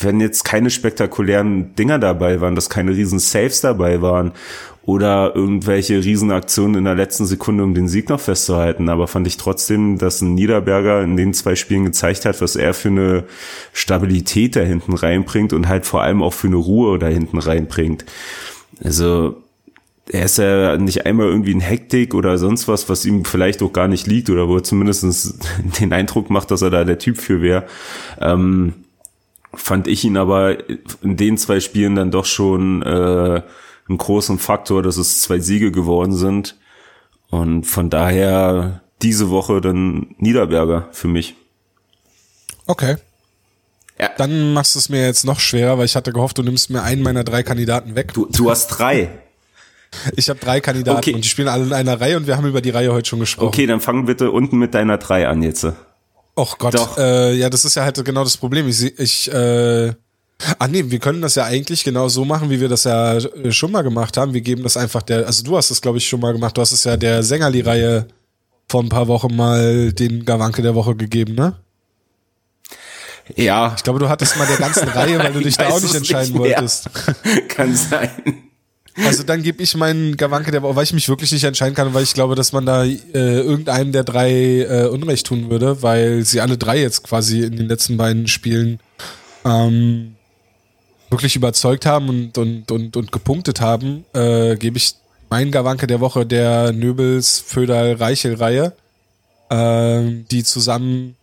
wenn jetzt keine spektakulären Dinger dabei waren, dass keine riesen Saves dabei waren oder irgendwelche Riesenaktionen in der letzten Sekunde, um den Sieg noch festzuhalten. Aber fand ich trotzdem, dass ein Niederberger in den zwei Spielen gezeigt hat, was er für eine Stabilität da hinten reinbringt und halt vor allem auch für eine Ruhe da hinten reinbringt. Also er ist ja nicht einmal irgendwie in Hektik oder sonst was, was ihm vielleicht auch gar nicht liegt oder wo er zumindest den Eindruck macht, dass er da der Typ für wäre. Ähm, fand ich ihn aber in den zwei Spielen dann doch schon äh, einen großen Faktor, dass es zwei Siege geworden sind. Und von daher diese Woche dann Niederberger für mich. Okay. Ja. Dann machst du es mir jetzt noch schwerer, weil ich hatte gehofft, du nimmst mir einen meiner drei Kandidaten weg. Du, du hast drei. Ich habe drei Kandidaten okay. und die spielen alle in einer Reihe und wir haben über die Reihe heute schon gesprochen. Okay, dann fang bitte unten mit deiner drei an jetzt. Och Gott. Doch. Äh, ja, das ist ja halt genau das Problem. Ich, ich äh, Ah nee, wir können das ja eigentlich genau so machen, wie wir das ja äh, schon mal gemacht haben. Wir geben das einfach der, also du hast das glaube ich schon mal gemacht. Du hast es ja der Sängerli-Reihe vor ein paar Wochen mal den Gawanke der Woche gegeben, ne? Ja. Ich glaube, du hattest mal der ganzen Reihe, weil du dich da auch nicht entscheiden nicht wolltest. Kann sein. Also dann gebe ich meinen Gawanke der Woche, weil ich mich wirklich nicht entscheiden kann, weil ich glaube, dass man da äh, irgendeinen der drei äh, Unrecht tun würde, weil sie alle drei jetzt quasi in den letzten beiden Spielen ähm, wirklich überzeugt haben und, und, und, und gepunktet haben, äh, gebe ich meinen Gawanke der Woche der Nöbels Föderl Reichel Reihe, äh, die zusammen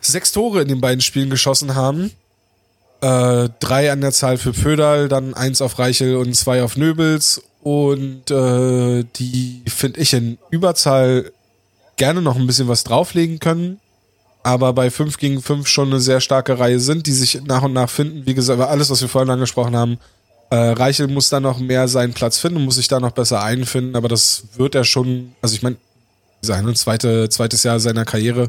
sechs Tore in den beiden Spielen geschossen haben. Äh, drei an der Zahl für Föderl, dann eins auf Reichel und zwei auf Nöbels. Und äh, die finde ich in Überzahl gerne noch ein bisschen was drauflegen können aber bei 5 gegen 5 schon eine sehr starke Reihe sind, die sich nach und nach finden. Wie gesagt, alles, was wir vorhin angesprochen haben, äh, Reichel muss da noch mehr seinen Platz finden, muss sich da noch besser einfinden, aber das wird er schon, also ich meine, sein zweite, zweites Jahr seiner Karriere,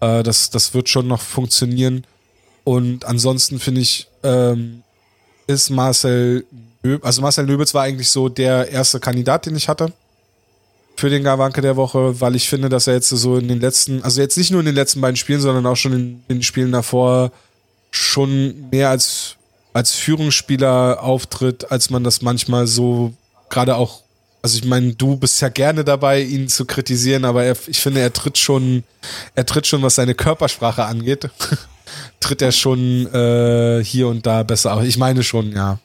äh, das, das wird schon noch funktionieren. Und ansonsten finde ich, ähm, ist Marcel, also Marcel Löbitz war eigentlich so der erste Kandidat, den ich hatte für den Gawanke der Woche, weil ich finde, dass er jetzt so in den letzten, also jetzt nicht nur in den letzten beiden Spielen, sondern auch schon in den Spielen davor schon mehr als, als Führungsspieler auftritt, als man das manchmal so gerade auch, also ich meine, du bist ja gerne dabei, ihn zu kritisieren, aber er, ich finde, er tritt schon, er tritt schon, was seine Körpersprache angeht, tritt er schon äh, hier und da besser auf. Ich meine schon, ja.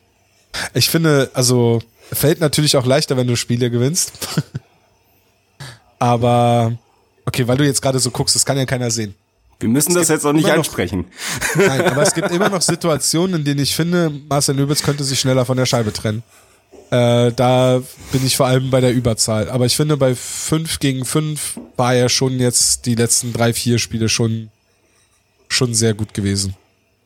Ich finde, also fällt natürlich auch leichter, wenn du Spiele gewinnst. Aber okay, weil du jetzt gerade so guckst, das kann ja keiner sehen. Wir müssen das jetzt auch nicht ansprechen. Noch, nein, aber es gibt immer noch Situationen, in denen ich finde, Marcel Löbitz könnte sich schneller von der Scheibe trennen. Äh, da bin ich vor allem bei der Überzahl. Aber ich finde, bei 5 gegen 5 war er schon jetzt die letzten drei, vier Spiele schon, schon sehr gut gewesen.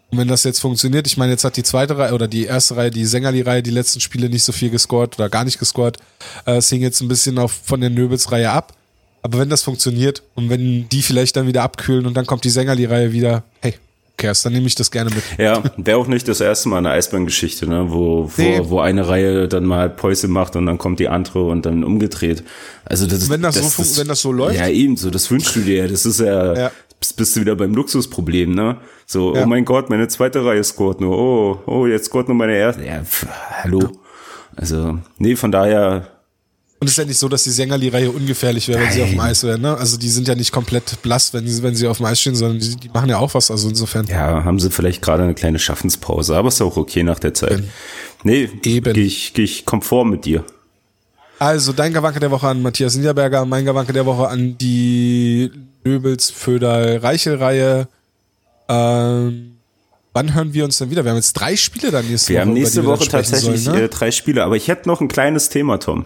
Und wenn das jetzt funktioniert, ich meine, jetzt hat die zweite Reihe oder die erste Reihe, die Sängerli-Reihe, die letzten Spiele nicht so viel gescored oder gar nicht gescored. Äh, es hing jetzt ein bisschen auf, von der Nöbels-Reihe ab. Aber wenn das funktioniert und wenn die vielleicht dann wieder abkühlen und dann kommt die Sängerli-Reihe wieder, hey, cares, dann nehme ich das gerne mit. Ja, wäre auch nicht das erste Mal eine Eisbahn-Geschichte, ne? wo, wo, nee. wo eine Reihe dann mal Päuse macht und dann kommt die andere und dann umgedreht. Also das, wenn das, das, so, das, wenn das so läuft? Ja, ebenso, das wünschst du dir. Das ist ja, ja. Bist du wieder beim Luxusproblem, ne? So, ja. oh mein Gott, meine zweite Reihe scoret nur. Oh, oh, jetzt scoret nur meine erste. Ja, pff, hallo. Also, nee, von daher und es ist ja nicht so, dass die Sängerli-Reihe ungefährlich wäre, wenn sie auf dem Eis wären. Ne? Also die sind ja nicht komplett blass, wenn sie, wenn sie auf dem Eis stehen, sondern die, die machen ja auch was. Also insofern. Ja, haben sie vielleicht gerade eine kleine Schaffenspause, aber ist auch okay nach der Zeit. Eben. Nee, Eben. gehe ich, geh ich konform mit dir. Also, dein Gewanke der Woche an Matthias Niederberger, mein Gewanke der Woche an die Löbels Föderl Reichel-Reihe. Ähm, wann hören wir uns dann wieder? Wir haben jetzt drei Spiele dann nächste Wir Woche. haben über nächste wir Woche tatsächlich sollen, ne? äh, drei Spiele, aber ich hätte noch ein kleines Thema, Tom.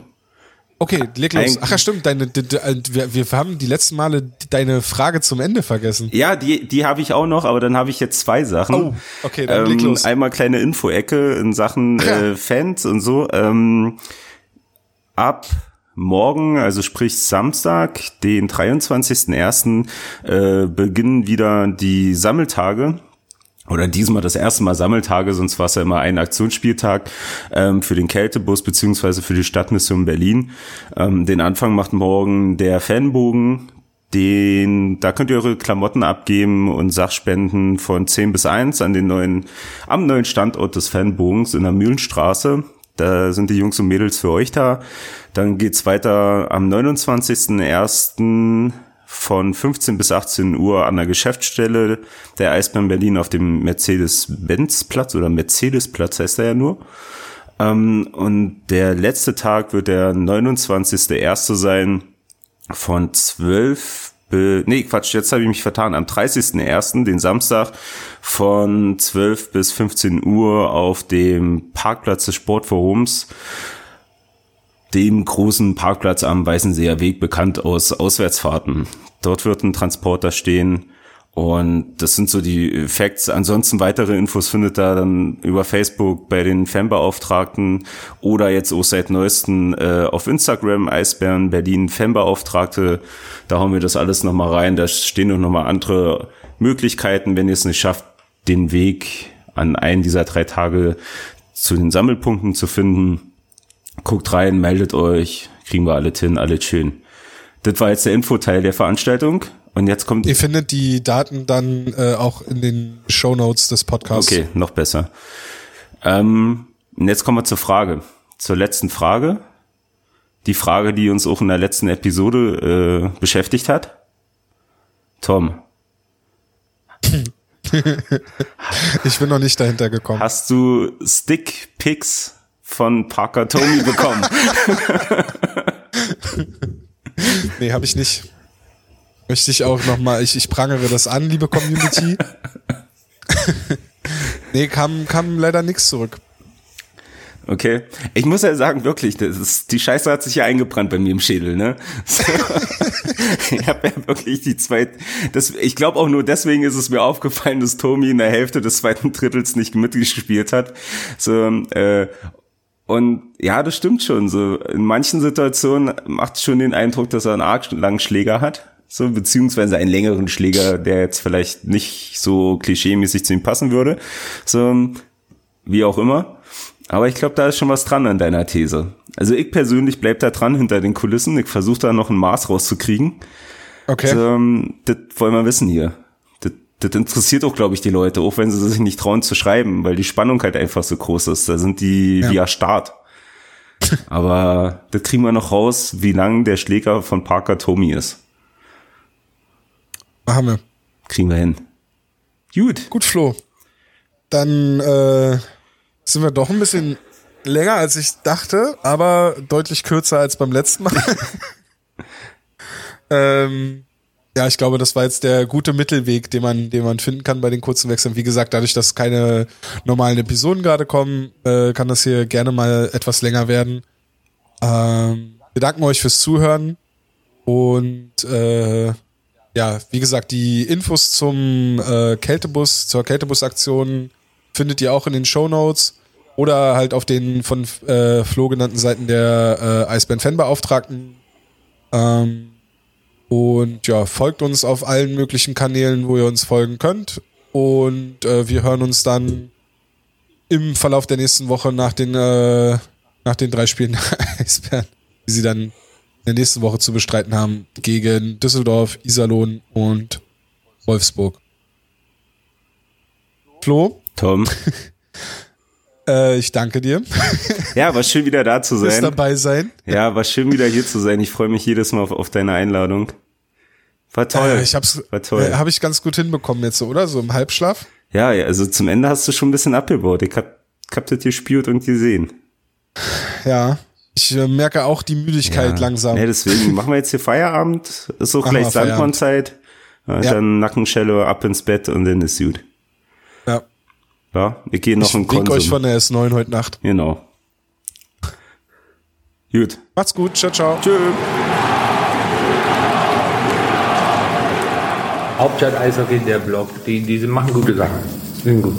Okay, leg los. Ein- Ach ja, stimmt, deine, d- d- äh, wir, wir haben die letzten Male deine Frage zum Ende vergessen. Ja, die, die habe ich auch noch, aber dann habe ich jetzt zwei Sachen. Oh, okay, dann leg los. Einmal kleine Info-Ecke in Sachen ja. äh, Fans und so. Ähm, ab morgen, also sprich Samstag, den 23.01., äh, beginnen wieder die Sammeltage. Oder diesmal das erste Mal Sammeltage, sonst war es ja immer ein Aktionsspieltag ähm, für den Kältebus beziehungsweise für die Stadtmission Berlin. Ähm, den Anfang macht morgen der Fanbogen. Den, da könnt ihr eure Klamotten abgeben und Sachspenden von 10 bis 1 an den neuen, am neuen Standort des Fanbogens in der Mühlenstraße. Da sind die Jungs und Mädels für euch da. Dann geht's weiter am 29.01. von 15 bis 18 Uhr an der Geschäftsstelle der Eisbahn Berlin auf dem Mercedes-Benz-Platz oder Mercedes-Platz heißt er ja nur. Ähm, und der letzte Tag wird der 29.01. sein von 12 be- Nee, Quatsch, jetzt habe ich mich vertan. Am 30.01., den Samstag, von 12 bis 15 Uhr auf dem Parkplatz des Sportforums, dem großen Parkplatz am Weißenseer Weg, bekannt aus Auswärtsfahrten. Dort wird ein Transporter stehen und das sind so die Facts. Ansonsten weitere Infos findet ihr dann über Facebook bei den Fanbeauftragten oder jetzt auch seit neuesten äh, auf Instagram Eisbären Berlin Fanbeauftragte. Da hauen wir das alles nochmal rein. Da stehen auch nochmal andere Möglichkeiten, wenn ihr es nicht schafft, den Weg an einen dieser drei Tage zu den Sammelpunkten zu finden. Guckt rein, meldet euch, kriegen wir alle hin, alles schön. Das war jetzt der Infoteil der Veranstaltung. Und jetzt kommt Ihr findet die Daten dann äh, auch in den Shownotes des Podcasts. Okay, noch besser. Ähm, und jetzt kommen wir zur Frage. Zur letzten Frage. Die Frage, die uns auch in der letzten Episode äh, beschäftigt hat. Tom, Ich bin noch nicht dahinter gekommen. hast du Stick-Picks von Parker Tommy bekommen? Nee, habe ich nicht. Möchte ich auch nochmal, ich, ich prangere das an, liebe Community. nee, kam, kam leider nichts zurück. Okay. Ich muss ja sagen, wirklich, das ist, die Scheiße hat sich ja eingebrannt bei mir im Schädel, ne? ich habe ja wirklich die zweite, das, ich glaube auch nur deswegen ist es mir aufgefallen, dass Tommy in der Hälfte des zweiten Drittels nicht mitgespielt hat. So, äh, und ja, das stimmt schon. So in manchen Situationen macht es schon den Eindruck, dass er einen arg langen Schläger hat. So, beziehungsweise einen längeren Schläger, der jetzt vielleicht nicht so klischeemäßig zu ihm passen würde. So, wie auch immer. Aber ich glaube, da ist schon was dran an deiner These. Also ich persönlich bleib da dran hinter den Kulissen. Ich versuche da noch ein Maß rauszukriegen. Okay. Ähm, das wollen wir wissen hier. Das, das interessiert auch, glaube ich, die Leute, auch wenn sie sich nicht trauen zu schreiben, weil die Spannung halt einfach so groß ist. Da sind die Ja. via Start. Aber das kriegen wir noch raus, wie lang der Schläger von Parker Tommy ist. Machen wir. Kriegen wir hin. Gut. Gut, Flo. Dann äh, sind wir doch ein bisschen länger, als ich dachte, aber deutlich kürzer als beim letzten Mal. ähm, ja, ich glaube, das war jetzt der gute Mittelweg, den man, den man finden kann bei den kurzen Wechseln. Wie gesagt, dadurch, dass keine normalen Episoden gerade kommen, äh, kann das hier gerne mal etwas länger werden. Ähm, wir danken euch fürs Zuhören und äh, ja, wie gesagt, die Infos zum äh, Kältebus, zur Kältebus-Aktion findet ihr auch in den Show Notes oder halt auf den von äh, Flo genannten Seiten der äh, Eisbären-Fanbeauftragten. Ähm, und ja, folgt uns auf allen möglichen Kanälen, wo ihr uns folgen könnt. Und äh, wir hören uns dann im Verlauf der nächsten Woche nach den, äh, nach den drei Spielen der Eisbären, die sie dann der nächsten Woche zu bestreiten haben, gegen Düsseldorf, Iserlohn und Wolfsburg. Flo, Tom. äh, ich danke dir Ja, war schön wieder da zu sein. dabei sein. Ja, war schön wieder hier zu sein. Ich freue mich jedes Mal auf, auf deine Einladung. War toll. Äh, ich hab's, War toll. äh, habe ich ganz gut hinbekommen jetzt, oder? So im Halbschlaf. Ja, also zum Ende hast du schon ein bisschen abgebaut. Ich hab, ich hab das gespielt und gesehen. Ja. Ich äh, merke auch die Müdigkeit langsam. Ja, deswegen machen wir jetzt hier Feierabend. Ist so Machen gleich Feierabend. Sandmannzeit. Ja, Ja. Dann Nackenschelle ab ins Bett und dann ist gut. Ja. Ja, ich gehe noch Ich in wink Konsum. euch von der S9 heute Nacht. genau. Gut. Macht's gut. Ciao, ciao. Tschö. Hauptstadt Eishockey, der Blog, die, die machen gute Sachen. Sind gut.